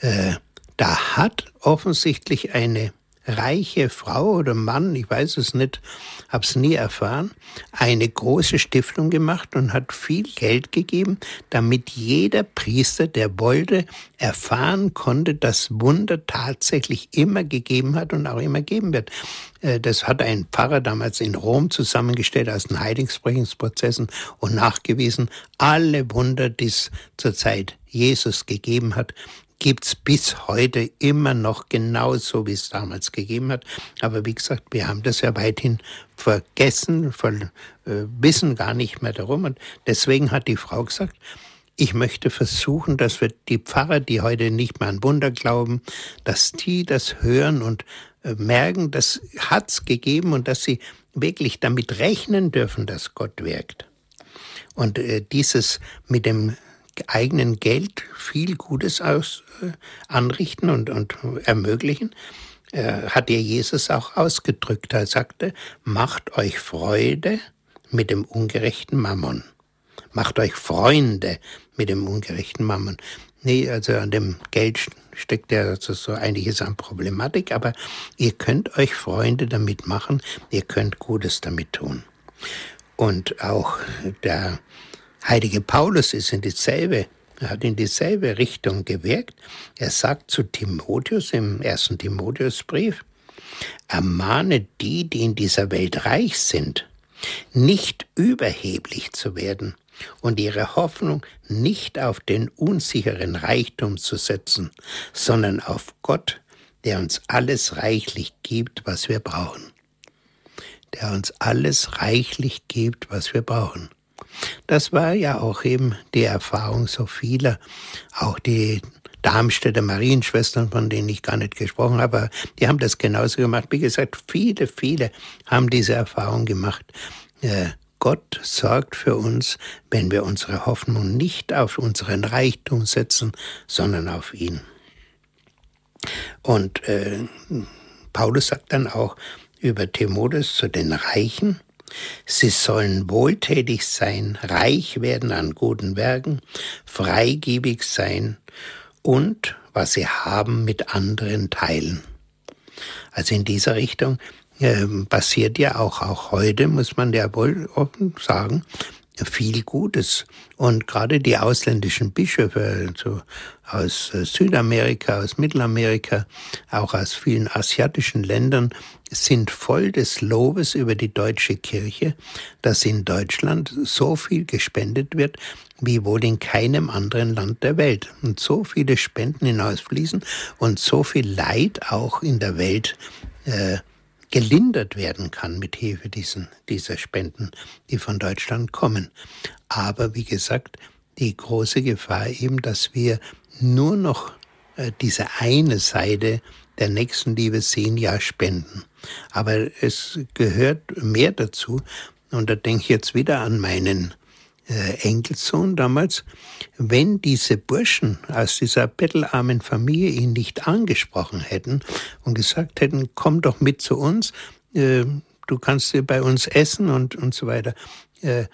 äh, da hat offensichtlich eine reiche Frau oder Mann, ich weiß es nicht, habe es nie erfahren, eine große Stiftung gemacht und hat viel Geld gegeben, damit jeder Priester, der wollte, erfahren konnte, dass Wunder tatsächlich immer gegeben hat und auch immer geben wird. Äh, das hat ein Pfarrer damals in Rom zusammengestellt aus den Heiligsprechungsprozessen und nachgewiesen, alle Wunder, die es zur Zeit Jesus gegeben hat, gibt's bis heute immer noch genauso, wie es damals gegeben hat. Aber wie gesagt, wir haben das ja weithin vergessen, ver, äh, wissen gar nicht mehr darum. Und deswegen hat die Frau gesagt, ich möchte versuchen, dass wir die Pfarrer, die heute nicht mehr an Wunder glauben, dass die das hören und äh, merken, das hat's gegeben und dass sie wirklich damit rechnen dürfen, dass Gott wirkt. Und äh, dieses mit dem eigenen Geld viel Gutes aus, äh, anrichten und, und ermöglichen, äh, hat ihr Jesus auch ausgedrückt. Er sagte, macht euch Freude mit dem ungerechten Mammon. Macht euch Freunde mit dem ungerechten Mammon. Nee, also an dem Geld steckt ja also so einiges an Problematik, aber ihr könnt euch Freunde damit machen, ihr könnt Gutes damit tun. Und auch der heilige Paulus ist in dieselbe, hat in dieselbe Richtung gewirkt. Er sagt zu Timotheus im ersten Timotheusbrief, ermahne die, die in dieser Welt reich sind, nicht überheblich zu werden und ihre Hoffnung nicht auf den unsicheren Reichtum zu setzen, sondern auf Gott, der uns alles reichlich gibt, was wir brauchen. Der uns alles reichlich gibt, was wir brauchen. Das war ja auch eben die Erfahrung so vieler, auch die Darmstädter Marienschwestern, von denen ich gar nicht gesprochen habe, die haben das genauso gemacht. Wie gesagt, viele, viele haben diese Erfahrung gemacht. Äh, Gott sorgt für uns, wenn wir unsere Hoffnung nicht auf unseren Reichtum setzen, sondern auf ihn. Und äh, Paulus sagt dann auch über Timotheus zu den Reichen, Sie sollen wohltätig sein, reich werden an guten Werken, freigebig sein und was sie haben mit anderen teilen. Also in dieser Richtung äh, passiert ja auch, auch heute, muss man ja wohl offen sagen, viel Gutes. Und gerade die ausländischen Bischöfe also aus äh, Südamerika, aus Mittelamerika, auch aus vielen asiatischen Ländern, sind voll des Lobes über die deutsche Kirche, dass in Deutschland so viel gespendet wird, wie wohl in keinem anderen Land der Welt. Und so viele Spenden hinausfließen und so viel Leid auch in der Welt äh, gelindert werden kann mit Hilfe diesen, dieser Spenden, die von Deutschland kommen. Aber wie gesagt, die große Gefahr eben, dass wir nur noch äh, diese eine Seite der Nächstenliebe sehen, ja spenden. Aber es gehört mehr dazu. Und da denke ich jetzt wieder an meinen äh, Enkelsohn damals, wenn diese Burschen aus dieser bettelarmen Familie ihn nicht angesprochen hätten und gesagt hätten, komm doch mit zu uns, äh, du kannst bei uns essen und, und so weiter. Äh,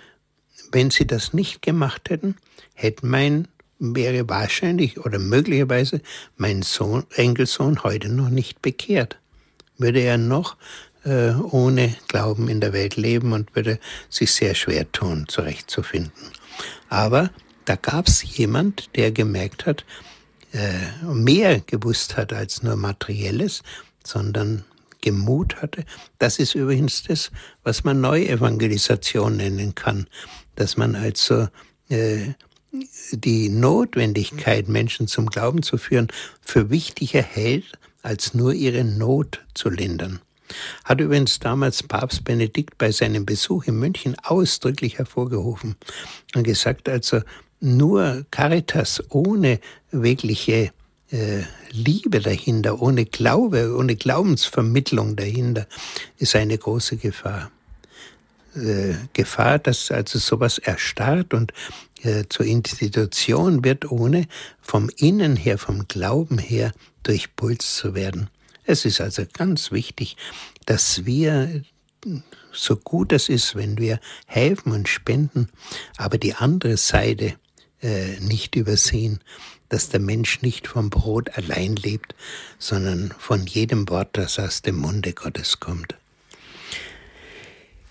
wenn sie das nicht gemacht hätten, hätte mein wäre wahrscheinlich oder möglicherweise mein Sohn, Enkelsohn heute noch nicht bekehrt. Würde er noch äh, ohne Glauben in der Welt leben und würde sich sehr schwer tun, zurechtzufinden. Aber da gab es jemand, der gemerkt hat, äh, mehr gewusst hat als nur materielles, sondern Gemut hatte. Das ist übrigens das, was man Neuevangelisation nennen kann, dass man also äh, die Notwendigkeit, Menschen zum Glauben zu führen, für wichtiger hält, als nur ihre Not zu lindern. Hat übrigens damals Papst Benedikt bei seinem Besuch in München ausdrücklich hervorgehoben und gesagt, also nur Caritas ohne wirkliche äh, Liebe dahinter, ohne Glaube, ohne Glaubensvermittlung dahinter, ist eine große Gefahr. Äh, Gefahr, dass also sowas erstarrt und äh, zur Institution wird, ohne vom Innen her, vom Glauben her durchpulst zu werden. Es ist also ganz wichtig, dass wir, so gut es ist, wenn wir helfen und spenden, aber die andere Seite äh, nicht übersehen, dass der Mensch nicht vom Brot allein lebt, sondern von jedem Wort, das aus dem Munde Gottes kommt.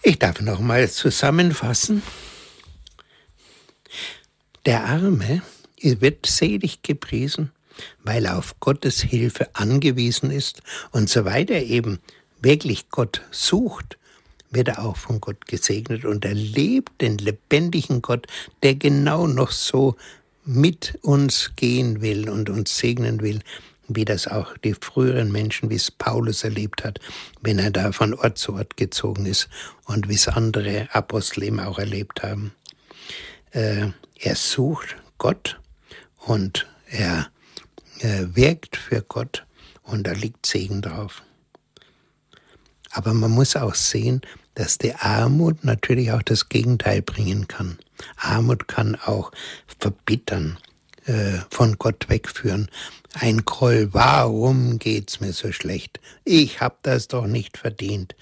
Ich darf noch mal zusammenfassen. Der Arme wird selig gepriesen, weil er auf Gottes Hilfe angewiesen ist und soweit er eben wirklich Gott sucht, wird er auch von Gott gesegnet und erlebt den lebendigen Gott, der genau noch so mit uns gehen will und uns segnen will, wie das auch die früheren Menschen, wie es Paulus erlebt hat, wenn er da von Ort zu Ort gezogen ist und wie es andere Apostel eben auch erlebt haben. Äh, er sucht Gott und er wirkt für Gott und da liegt Segen drauf. Aber man muss auch sehen, dass die Armut natürlich auch das Gegenteil bringen kann. Armut kann auch verbittern, äh, von Gott wegführen. Ein Groll, warum geht's mir so schlecht? Ich hab das doch nicht verdient.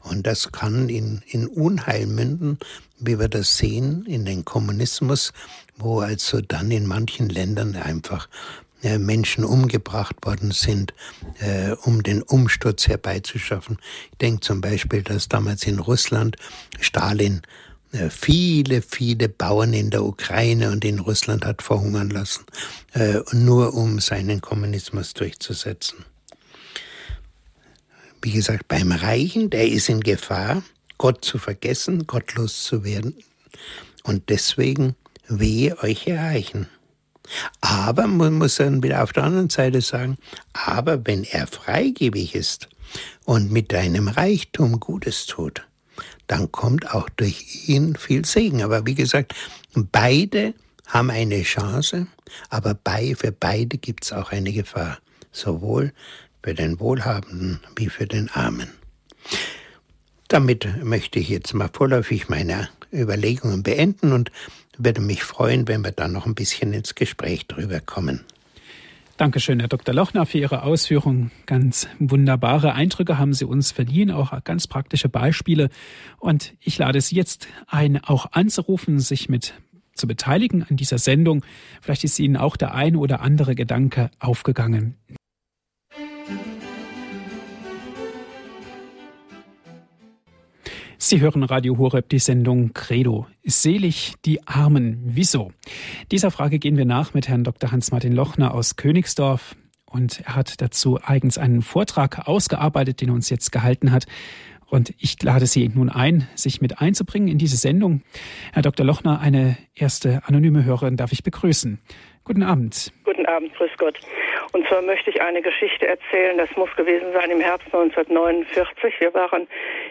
Und das kann in, in Unheil münden, wie wir das sehen in den Kommunismus, wo also dann in manchen Ländern einfach äh, Menschen umgebracht worden sind, äh, um den Umsturz herbeizuschaffen. Ich denke zum Beispiel, dass damals in Russland Stalin äh, viele, viele Bauern in der Ukraine und in Russland hat verhungern lassen, äh, nur um seinen Kommunismus durchzusetzen. Wie gesagt, beim Reichen, der ist in Gefahr, Gott zu vergessen, gottlos zu werden. Und deswegen wehe euch erreichen. Aber man muss dann wieder auf der anderen Seite sagen, aber wenn er freigebig ist und mit deinem Reichtum Gutes tut, dann kommt auch durch ihn viel Segen. Aber wie gesagt, beide haben eine Chance, aber bei, für beide gibt es auch eine Gefahr, sowohl für den Wohlhabenden wie für den Armen. Damit möchte ich jetzt mal vorläufig meine Überlegungen beenden und würde mich freuen, wenn wir dann noch ein bisschen ins Gespräch drüber kommen. Dankeschön, Herr Dr. Lochner, für Ihre Ausführungen. Ganz wunderbare Eindrücke haben Sie uns verliehen, auch ganz praktische Beispiele. Und ich lade Sie jetzt ein, auch anzurufen, sich mit zu beteiligen an dieser Sendung. Vielleicht ist Ihnen auch der eine oder andere Gedanke aufgegangen. Sie hören Radio Horeb die Sendung Credo. Selig die Armen. Wieso? Dieser Frage gehen wir nach mit Herrn Dr. Hans-Martin Lochner aus Königsdorf. Und er hat dazu eigens einen Vortrag ausgearbeitet, den er uns jetzt gehalten hat. Und ich lade Sie nun ein, sich mit einzubringen in diese Sendung. Herr Dr. Lochner, eine erste anonyme Hörerin darf ich begrüßen. Guten Abend. Guten Abend, grüß Gott. Und zwar möchte ich eine Geschichte erzählen, das muss gewesen sein im Herbst 1949. Wir waren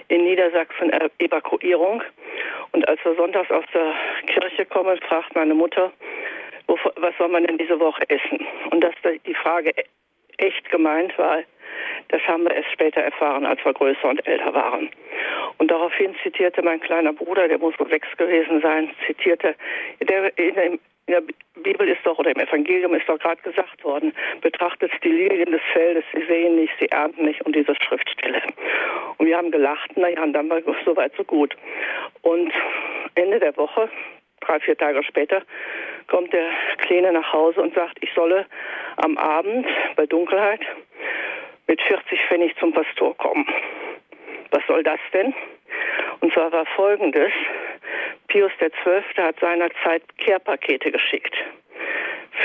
in Niedersachsen Evakuierung und als wir sonntags aus der Kirche kommen, fragt meine Mutter, was soll man denn diese Woche essen? Und dass die Frage echt gemeint war, das haben wir erst später erfahren, als wir größer und älter waren. Und daraufhin zitierte mein kleiner Bruder, der muss wohl sechs gewesen sein, zitierte, der in dem in der Bibel ist doch, oder im Evangelium ist doch gerade gesagt worden, betrachtet die Lilien des Feldes, sie sehen nicht, sie ernten nicht und diese Schriftstelle. Und wir haben gelacht, naja, und dann war so weit, so gut. Und Ende der Woche, drei, vier Tage später, kommt der Kleine nach Hause und sagt, ich solle am Abend bei Dunkelheit mit 40 Pfennig zum Pastor kommen. Was soll das denn? Und zwar war folgendes. Pius XII. hat seinerzeit Care-Pakete geschickt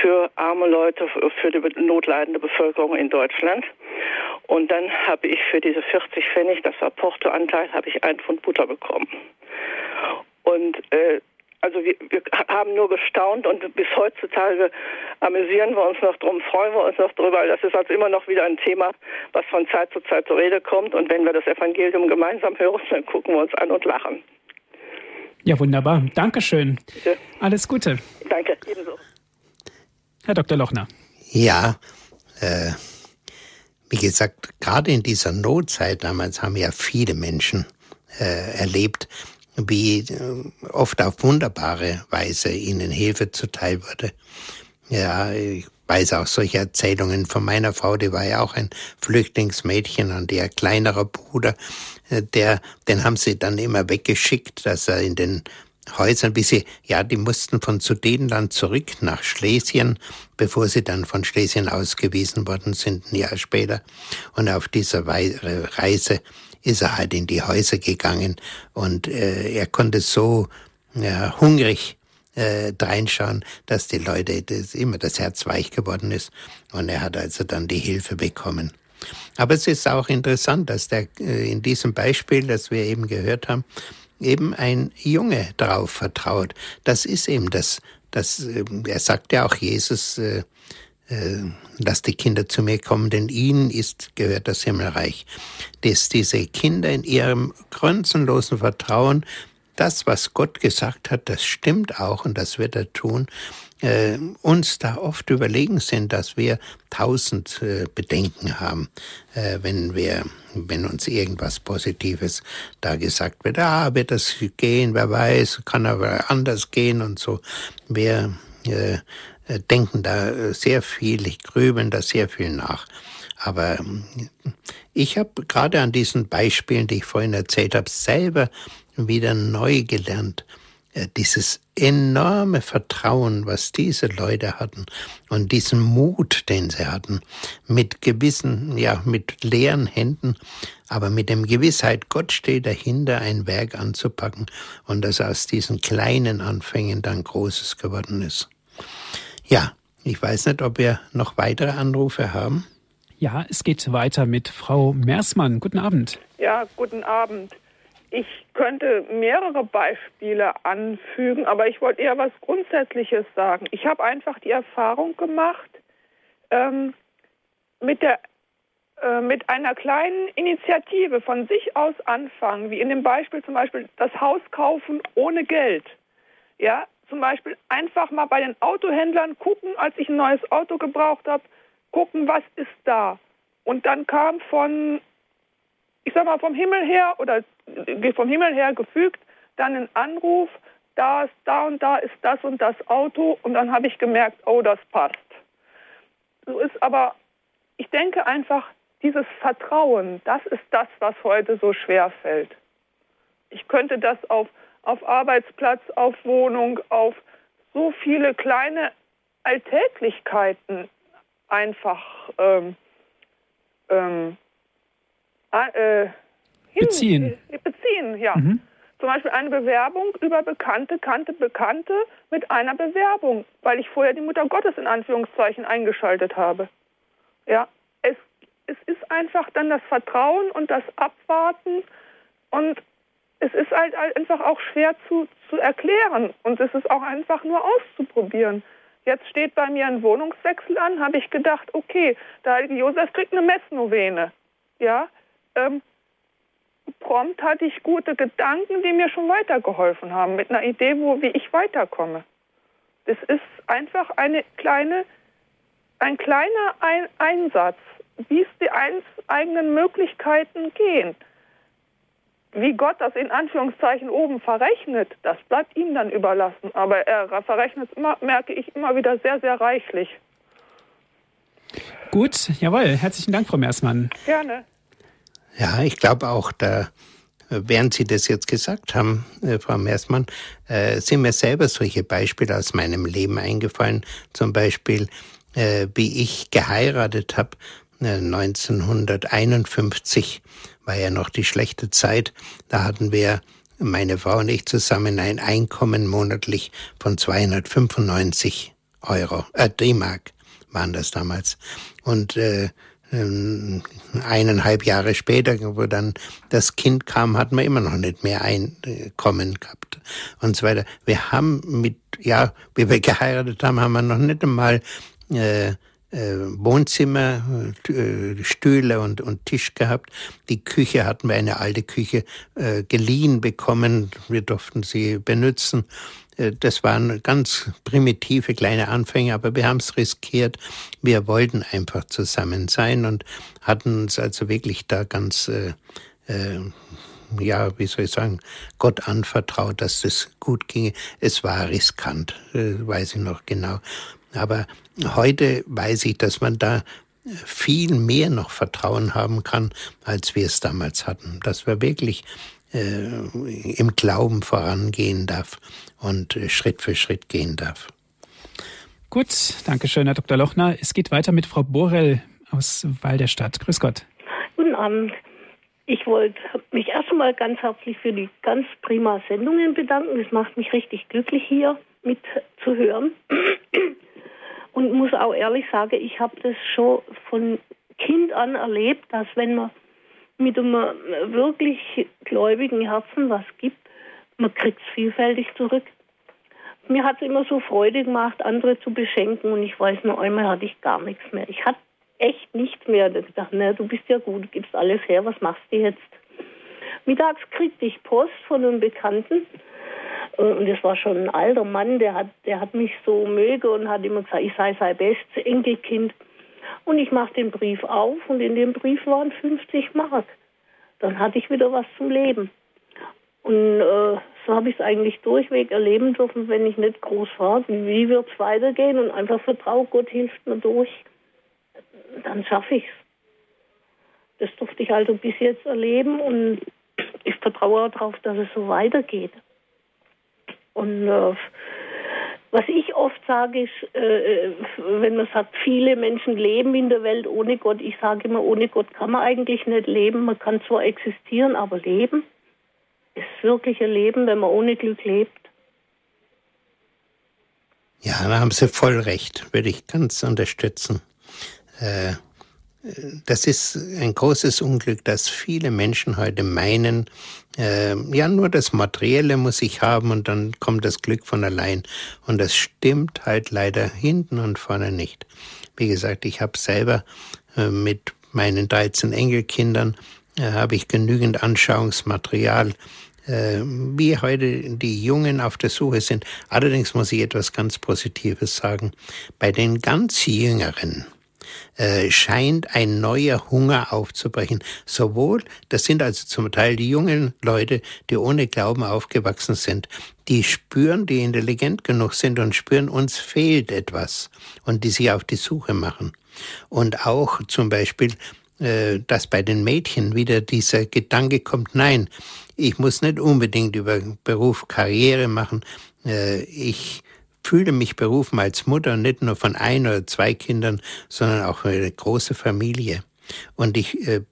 für arme Leute, für die notleidende Bevölkerung in Deutschland. Und dann habe ich für diese 40 Pfennig, das war Portoanteil, habe ich einen Pfund Butter bekommen. Und äh, also wir, wir, haben nur gestaunt und bis heutzutage amüsieren wir uns noch drum, freuen wir uns noch drüber. Das ist also immer noch wieder ein Thema, was von Zeit zu Zeit zur Rede kommt. Und wenn wir das Evangelium gemeinsam hören, dann gucken wir uns an und lachen. Ja, wunderbar. Dankeschön. Bitte. Alles Gute. Danke, ebenso. Herr Dr. Lochner. Ja, äh, wie gesagt, gerade in dieser Notzeit damals haben ja viele Menschen äh, erlebt, wie äh, oft auf wunderbare Weise ihnen Hilfe zuteil wurde. Ja, ich weiß auch solche Erzählungen von meiner Frau, die war ja auch ein Flüchtlingsmädchen und ihr kleinerer Bruder, äh, der, den haben sie dann immer weggeschickt, dass er in den Häusern, wie sie, ja, die mussten von Sudetenland zurück nach Schlesien, bevor sie dann von Schlesien ausgewiesen worden sind, ein Jahr später. Und auf dieser Reise ist er halt in die Häuser gegangen und äh, er konnte so ja, hungrig äh, reinschauen, dass die Leute das, immer das Herz weich geworden ist und er hat also dann die Hilfe bekommen. Aber es ist auch interessant, dass der äh, in diesem Beispiel, das wir eben gehört haben, eben ein Junge darauf vertraut. Das ist eben das, das äh, er sagt ja auch Jesus, äh, lasst die Kinder zu mir kommen, denn ihnen ist, gehört das Himmelreich. Dass diese Kinder in ihrem grenzenlosen Vertrauen, das, was Gott gesagt hat, das stimmt auch und das wird er tun, äh, uns da oft überlegen sind, dass wir tausend äh, Bedenken haben, äh, wenn wir, wenn uns irgendwas Positives da gesagt wird, ah, wird das gehen, wer weiß, kann aber anders gehen und so. Wir äh, äh denken da äh, sehr viel, ich grübeln da sehr viel nach. Aber ähm, ich habe gerade an diesen Beispielen, die ich vorhin erzählt habe, selber wieder neu gelernt, äh, dieses enorme Vertrauen, was diese Leute hatten und diesen Mut, den sie hatten, mit gewissen, ja, mit leeren Händen, aber mit dem Gewissheit, Gott steht dahinter, ein Werk anzupacken und dass aus diesen kleinen Anfängen dann Großes geworden ist. Ja, ich weiß nicht, ob wir noch weitere Anrufe haben. Ja, es geht weiter mit Frau Mersmann. Guten Abend. Ja, guten Abend. Ich könnte mehrere Beispiele anfügen, aber ich wollte eher was Grundsätzliches sagen. Ich habe einfach die Erfahrung gemacht, ähm, mit, der, äh, mit einer kleinen Initiative von sich aus anfangen, wie in dem Beispiel zum Beispiel das Haus kaufen ohne Geld. Ja, zum Beispiel einfach mal bei den Autohändlern gucken, als ich ein neues Auto gebraucht habe, gucken, was ist da. Und dann kam von ich sag mal, vom Himmel her oder vom Himmel her gefügt, dann ein Anruf, da ist da und da ist das und das Auto und dann habe ich gemerkt, oh, das passt. So ist aber, ich denke einfach, dieses Vertrauen, das ist das, was heute so schwer fällt. Ich könnte das auf, auf Arbeitsplatz, auf Wohnung, auf so viele kleine Alltäglichkeiten einfach ähm, ähm, äh, beziehen. Äh, beziehen, ja. Mhm. Zum Beispiel eine Bewerbung über Bekannte, kannte Bekannte mit einer Bewerbung, weil ich vorher die Mutter Gottes in Anführungszeichen eingeschaltet habe. Ja, es, es ist einfach dann das Vertrauen und das Abwarten und es ist halt einfach auch schwer zu, zu erklären und es ist auch einfach nur auszuprobieren. Jetzt steht bei mir ein Wohnungswechsel an, habe ich gedacht, okay, der heilige Josef kriegt eine Messnovene. Ja, ähm, prompt hatte ich gute Gedanken, die mir schon weitergeholfen haben, mit einer Idee, wo, wie ich weiterkomme. Das ist einfach eine kleine, ein kleiner ein Einsatz, wie es die eigenen Möglichkeiten gehen. Wie Gott das in Anführungszeichen oben verrechnet, das bleibt ihm dann überlassen. Aber er verrechnet es immer, merke ich, immer wieder sehr, sehr reichlich. Gut, jawohl. Herzlichen Dank, Frau Meersmann. Gerne. Ja, ich glaube auch, da, während Sie das jetzt gesagt haben, äh, Frau Meersmann, äh, sind mir selber solche Beispiele aus meinem Leben eingefallen. Zum Beispiel, äh, wie ich geheiratet habe, 1951 war ja noch die schlechte Zeit. Da hatten wir, meine Frau und ich zusammen, ein Einkommen monatlich von 295 Euro, äh, D-Mark waren das damals. Und äh, ähm, eineinhalb Jahre später, wo dann das Kind kam, hatten wir immer noch nicht mehr Einkommen gehabt und so weiter. Wir haben mit, ja, wie wir geheiratet haben, haben wir noch nicht einmal äh, Wohnzimmer, äh, Stühle und, und Tisch gehabt. Die Küche hatten wir, eine alte Küche, äh, geliehen bekommen. Wir durften sie benutzen. Äh, das waren ganz primitive kleine Anfänge, aber wir haben es riskiert. Wir wollten einfach zusammen sein und hatten uns also wirklich da ganz, äh, äh, ja, wie soll ich sagen, Gott anvertraut, dass das gut ginge. Es war riskant, äh, weiß ich noch genau. Aber heute weiß ich, dass man da viel mehr noch Vertrauen haben kann, als wir es damals hatten. Dass wir wirklich äh, im Glauben vorangehen darf und äh, Schritt für Schritt gehen darf. Gut, danke schön, Herr Dr. Lochner. Es geht weiter mit Frau Borell aus Walderstadt. Grüß Gott. Guten Abend. Ich wollte mich erst einmal ganz herzlich für die ganz prima Sendungen bedanken. Es macht mich richtig glücklich, hier mitzuhören. Und muss auch ehrlich sagen, ich habe das schon von Kind an erlebt, dass wenn man mit einem wirklich gläubigen Herzen was gibt, man kriegt es vielfältig zurück. Mir hat es immer so Freude gemacht, andere zu beschenken und ich weiß nur einmal hatte ich gar nichts mehr. Ich hatte echt nichts mehr. Da dachte, na, du bist ja gut, du gibst alles her, was machst du jetzt? Mittags kriegte ich Post von einem Bekannten. Und das war schon ein alter Mann, der hat, der hat mich so möge und hat immer gesagt, ich sei sein bestes Enkelkind. Und ich mache den Brief auf und in dem Brief waren 50 Mark. Dann hatte ich wieder was zum Leben. Und äh, so habe ich es eigentlich durchweg erleben dürfen, wenn ich nicht groß war. Wie wird es weitergehen? Und einfach vertraue, Gott hilft mir durch. Dann schaffe ich es. Das durfte ich also bis jetzt erleben und ich vertraue darauf, dass es so weitergeht. Und äh, was ich oft sage, ist, äh, wenn man sagt, viele Menschen leben in der Welt ohne Gott, ich sage immer, ohne Gott kann man eigentlich nicht leben. Man kann zwar existieren, aber leben ist wirklich ein Leben, wenn man ohne Glück lebt. Ja, da haben Sie voll recht, würde ich ganz unterstützen. Äh, das ist ein großes Unglück, dass viele Menschen heute meinen, äh, ja, nur das Materielle muss ich haben und dann kommt das Glück von allein. Und das stimmt halt leider hinten und vorne nicht. Wie gesagt, ich habe selber äh, mit meinen 13 Enkelkindern äh, habe ich genügend Anschauungsmaterial, äh, wie heute die Jungen auf der Suche sind. Allerdings muss ich etwas ganz Positives sagen. Bei den ganz Jüngeren, äh, scheint ein neuer Hunger aufzubrechen. Sowohl, das sind also zum Teil die jungen Leute, die ohne Glauben aufgewachsen sind, die spüren, die intelligent genug sind und spüren, uns fehlt etwas und die sich auf die Suche machen. Und auch zum Beispiel, äh, dass bei den Mädchen wieder dieser Gedanke kommt, nein, ich muss nicht unbedingt über Beruf Karriere machen, äh, ich fühle mich berufen als Mutter nicht nur von ein oder zwei Kindern, sondern auch für eine große Familie. Und ich, äh,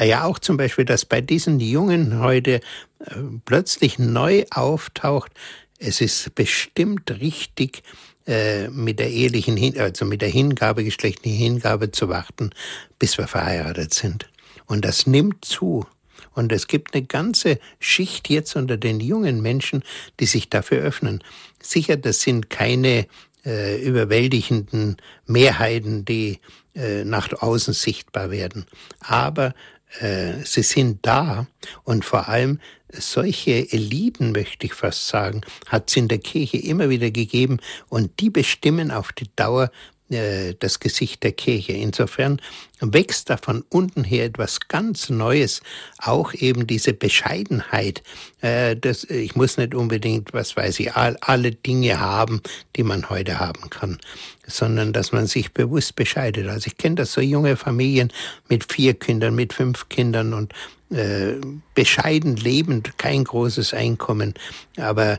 ja auch zum Beispiel, dass bei diesen Jungen heute äh, plötzlich neu auftaucht, es ist bestimmt richtig, äh, mit der ehelichen, Hin also mit der Hingabe, geschlechtlichen Hingabe zu warten, bis wir verheiratet sind. Und das nimmt zu. Und es gibt eine ganze Schicht jetzt unter den jungen Menschen, die sich dafür öffnen. Sicher, das sind keine äh, überwältigenden Mehrheiten, die äh, nach außen sichtbar werden. Aber äh, sie sind da und vor allem solche Eliten, möchte ich fast sagen, hat es in der Kirche immer wieder gegeben und die bestimmen auf die Dauer äh, das Gesicht der Kirche. Insofern wächst da von unten her etwas ganz Neues, auch eben diese Bescheidenheit. Äh, das, ich muss nicht unbedingt, was weiß ich, alle Dinge haben, die man heute haben kann, sondern dass man sich bewusst bescheidet. Also ich kenne das so junge Familien mit vier Kindern, mit fünf Kindern und äh, bescheiden lebend, kein großes Einkommen, aber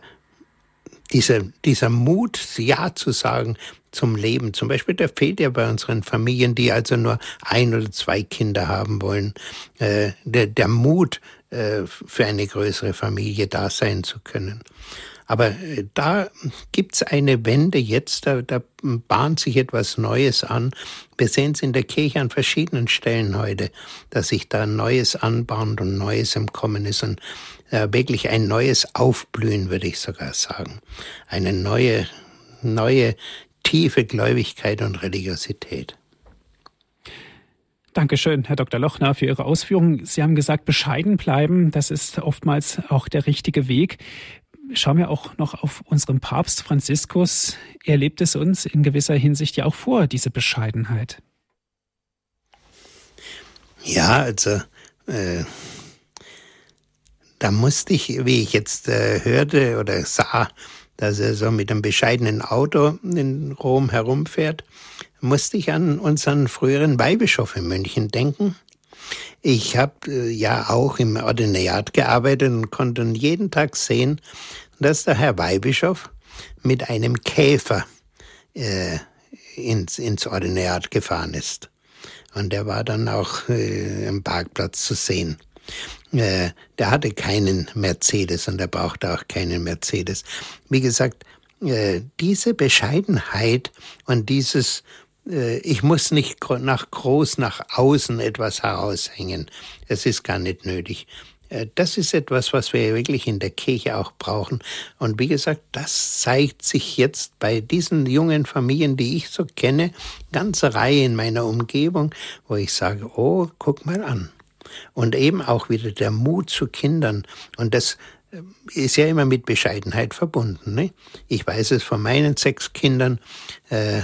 dieser, dieser Mut, Ja zu sagen, zum Leben. Zum Beispiel, der fehlt ja bei unseren Familien, die also nur ein oder zwei Kinder haben wollen. Äh, der, der Mut, äh, für eine größere Familie da sein zu können. Aber äh, da gibt's eine Wende jetzt, da, da bahnt sich etwas Neues an. Wir sehen es in der Kirche an verschiedenen Stellen heute, dass sich da Neues anbahnt und Neues im Kommen ist und wirklich ein neues Aufblühen, würde ich sogar sagen. Eine neue, neue tiefe Gläubigkeit und Religiosität. Dankeschön, Herr Dr. Lochner, für Ihre Ausführungen. Sie haben gesagt, bescheiden bleiben, das ist oftmals auch der richtige Weg. Schauen wir auch noch auf unseren Papst Franziskus. Er lebt es uns in gewisser Hinsicht ja auch vor, diese Bescheidenheit. Ja, also äh, da musste ich, wie ich jetzt äh, hörte oder sah, dass er so mit einem bescheidenen Auto in Rom herumfährt, musste ich an unseren früheren Weihbischof in München denken, Ich habe äh, ja auch im Ordinariat gearbeitet und konnte jeden Tag sehen, dass der Herr Weihbischof mit einem Käfer äh, ins, ins Ordinariat gefahren ist. Und der war dann auch äh, im Parkplatz zu sehen. Äh, der hatte keinen Mercedes und er brauchte auch keinen Mercedes. Wie gesagt, äh, diese Bescheidenheit und dieses äh, ich muss nicht nach groß nach außen etwas heraushängen. Es ist gar nicht nötig. Das ist etwas, was wir wirklich in der Kirche auch brauchen. Und wie gesagt, das zeigt sich jetzt bei diesen jungen Familien, die ich so kenne, ganze Reihe in meiner Umgebung, wo ich sage, oh, guck mal an. Und eben auch wieder der Mut zu Kindern. Und das äh, ist ja immer mit Bescheidenheit verbunden. Ne? Ich weiß es von meinen sechs Kindern. Äh,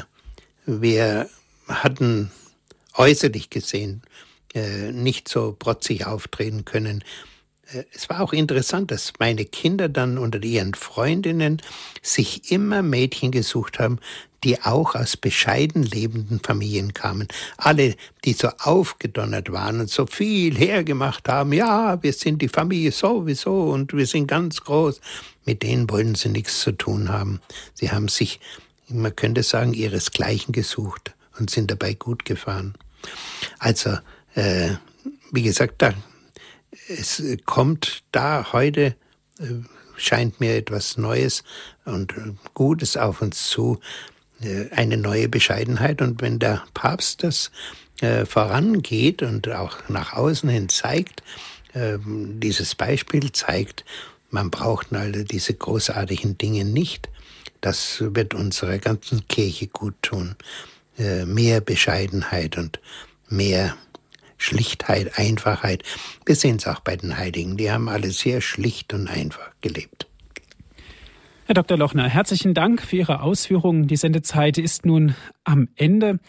wir hatten äußerlich gesehen äh, nicht so protzig auftreten können. Äh, es war auch interessant, dass meine Kinder dann unter ihren Freundinnen sich immer Mädchen gesucht haben, die auch aus bescheiden lebenden Familien kamen. Alle, die so aufgedonnert waren und so viel hergemacht haben, ja, wir sind die Familie sowieso und wir sind ganz groß, mit denen wollten sie nichts zu tun haben. Sie haben sich man könnte sagen, ihresgleichen gesucht und sind dabei gut gefahren. Also, äh, wie gesagt, da, es kommt da heute, äh, scheint mir etwas Neues und äh, Gutes auf uns zu, äh, eine neue Bescheidenheit. Und wenn der Papst das äh, vorangeht und auch nach außen hin zeigt, äh, dieses Beispiel zeigt, man braucht alle diese großartigen Dinge nicht, das wird unserer ganzen Kirche gut tun. Äh, mehr Bescheidenheit und mehr Schlichtheit, Einfachheit. Wir sehen es auch bei den Heiligen. Die haben alle sehr schlicht und einfach gelebt. Herr Dr. Lochner, herzlichen Dank für Ihre Ausführungen. Die Sendezeit ist nun am Ende.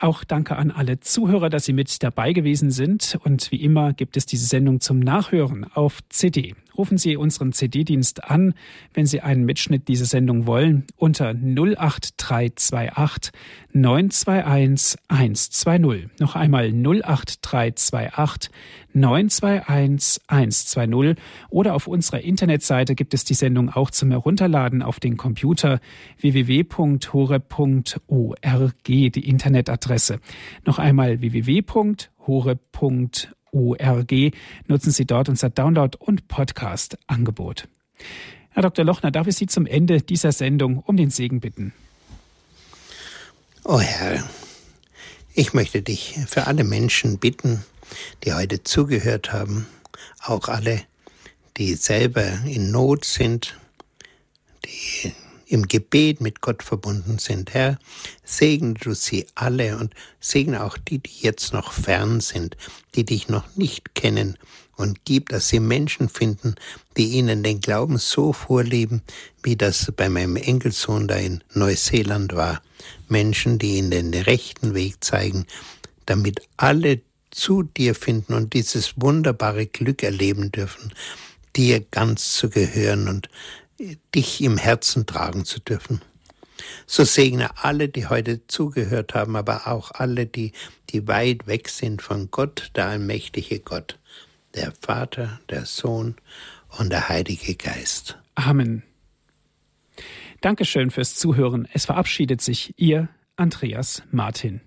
Auch danke an alle Zuhörer, dass Sie mit dabei gewesen sind. Und wie immer gibt es diese Sendung zum Nachhören auf CD rufen Sie unseren CD-Dienst an, wenn Sie einen Mitschnitt dieser Sendung wollen, unter 08328 921 120. Noch einmal 08328 921 120 oder auf unserer Internetseite gibt es die Sendung auch zum Herunterladen auf den Computer www.hore.org, die Internetadresse. Noch einmal www.hore.org org nutzen Sie dort unser Download- und Podcast-Angebot. Herr Dr. Lochner, darf ich Sie zum Ende dieser Sendung um den Segen bitten? Oh Herr, ich möchte dich für alle Menschen bitten, die heute zugehört haben, auch alle, die selber in Not sind, die im Gebet mit Gott verbunden sind. Herr, segne du sie alle und segne auch die, die jetzt noch fern sind, die dich noch nicht kennen und gib, dass sie Menschen finden, die ihnen den Glauben so vorleben, wie das bei meinem Enkelsohn da in Neuseeland war. Menschen, die ihnen den rechten Weg zeigen, damit alle zu dir finden und dieses wunderbare Glück erleben dürfen, dir ganz zu gehören und dich im Herzen tragen zu dürfen. So segne alle, die heute zugehört haben, aber auch alle, die, die weit weg sind von Gott, der allmächtige Gott, der Vater, der Sohn und der Heilige Geist. Amen. Dankeschön fürs Zuhören. Es verabschiedet sich Ihr Andreas Martin.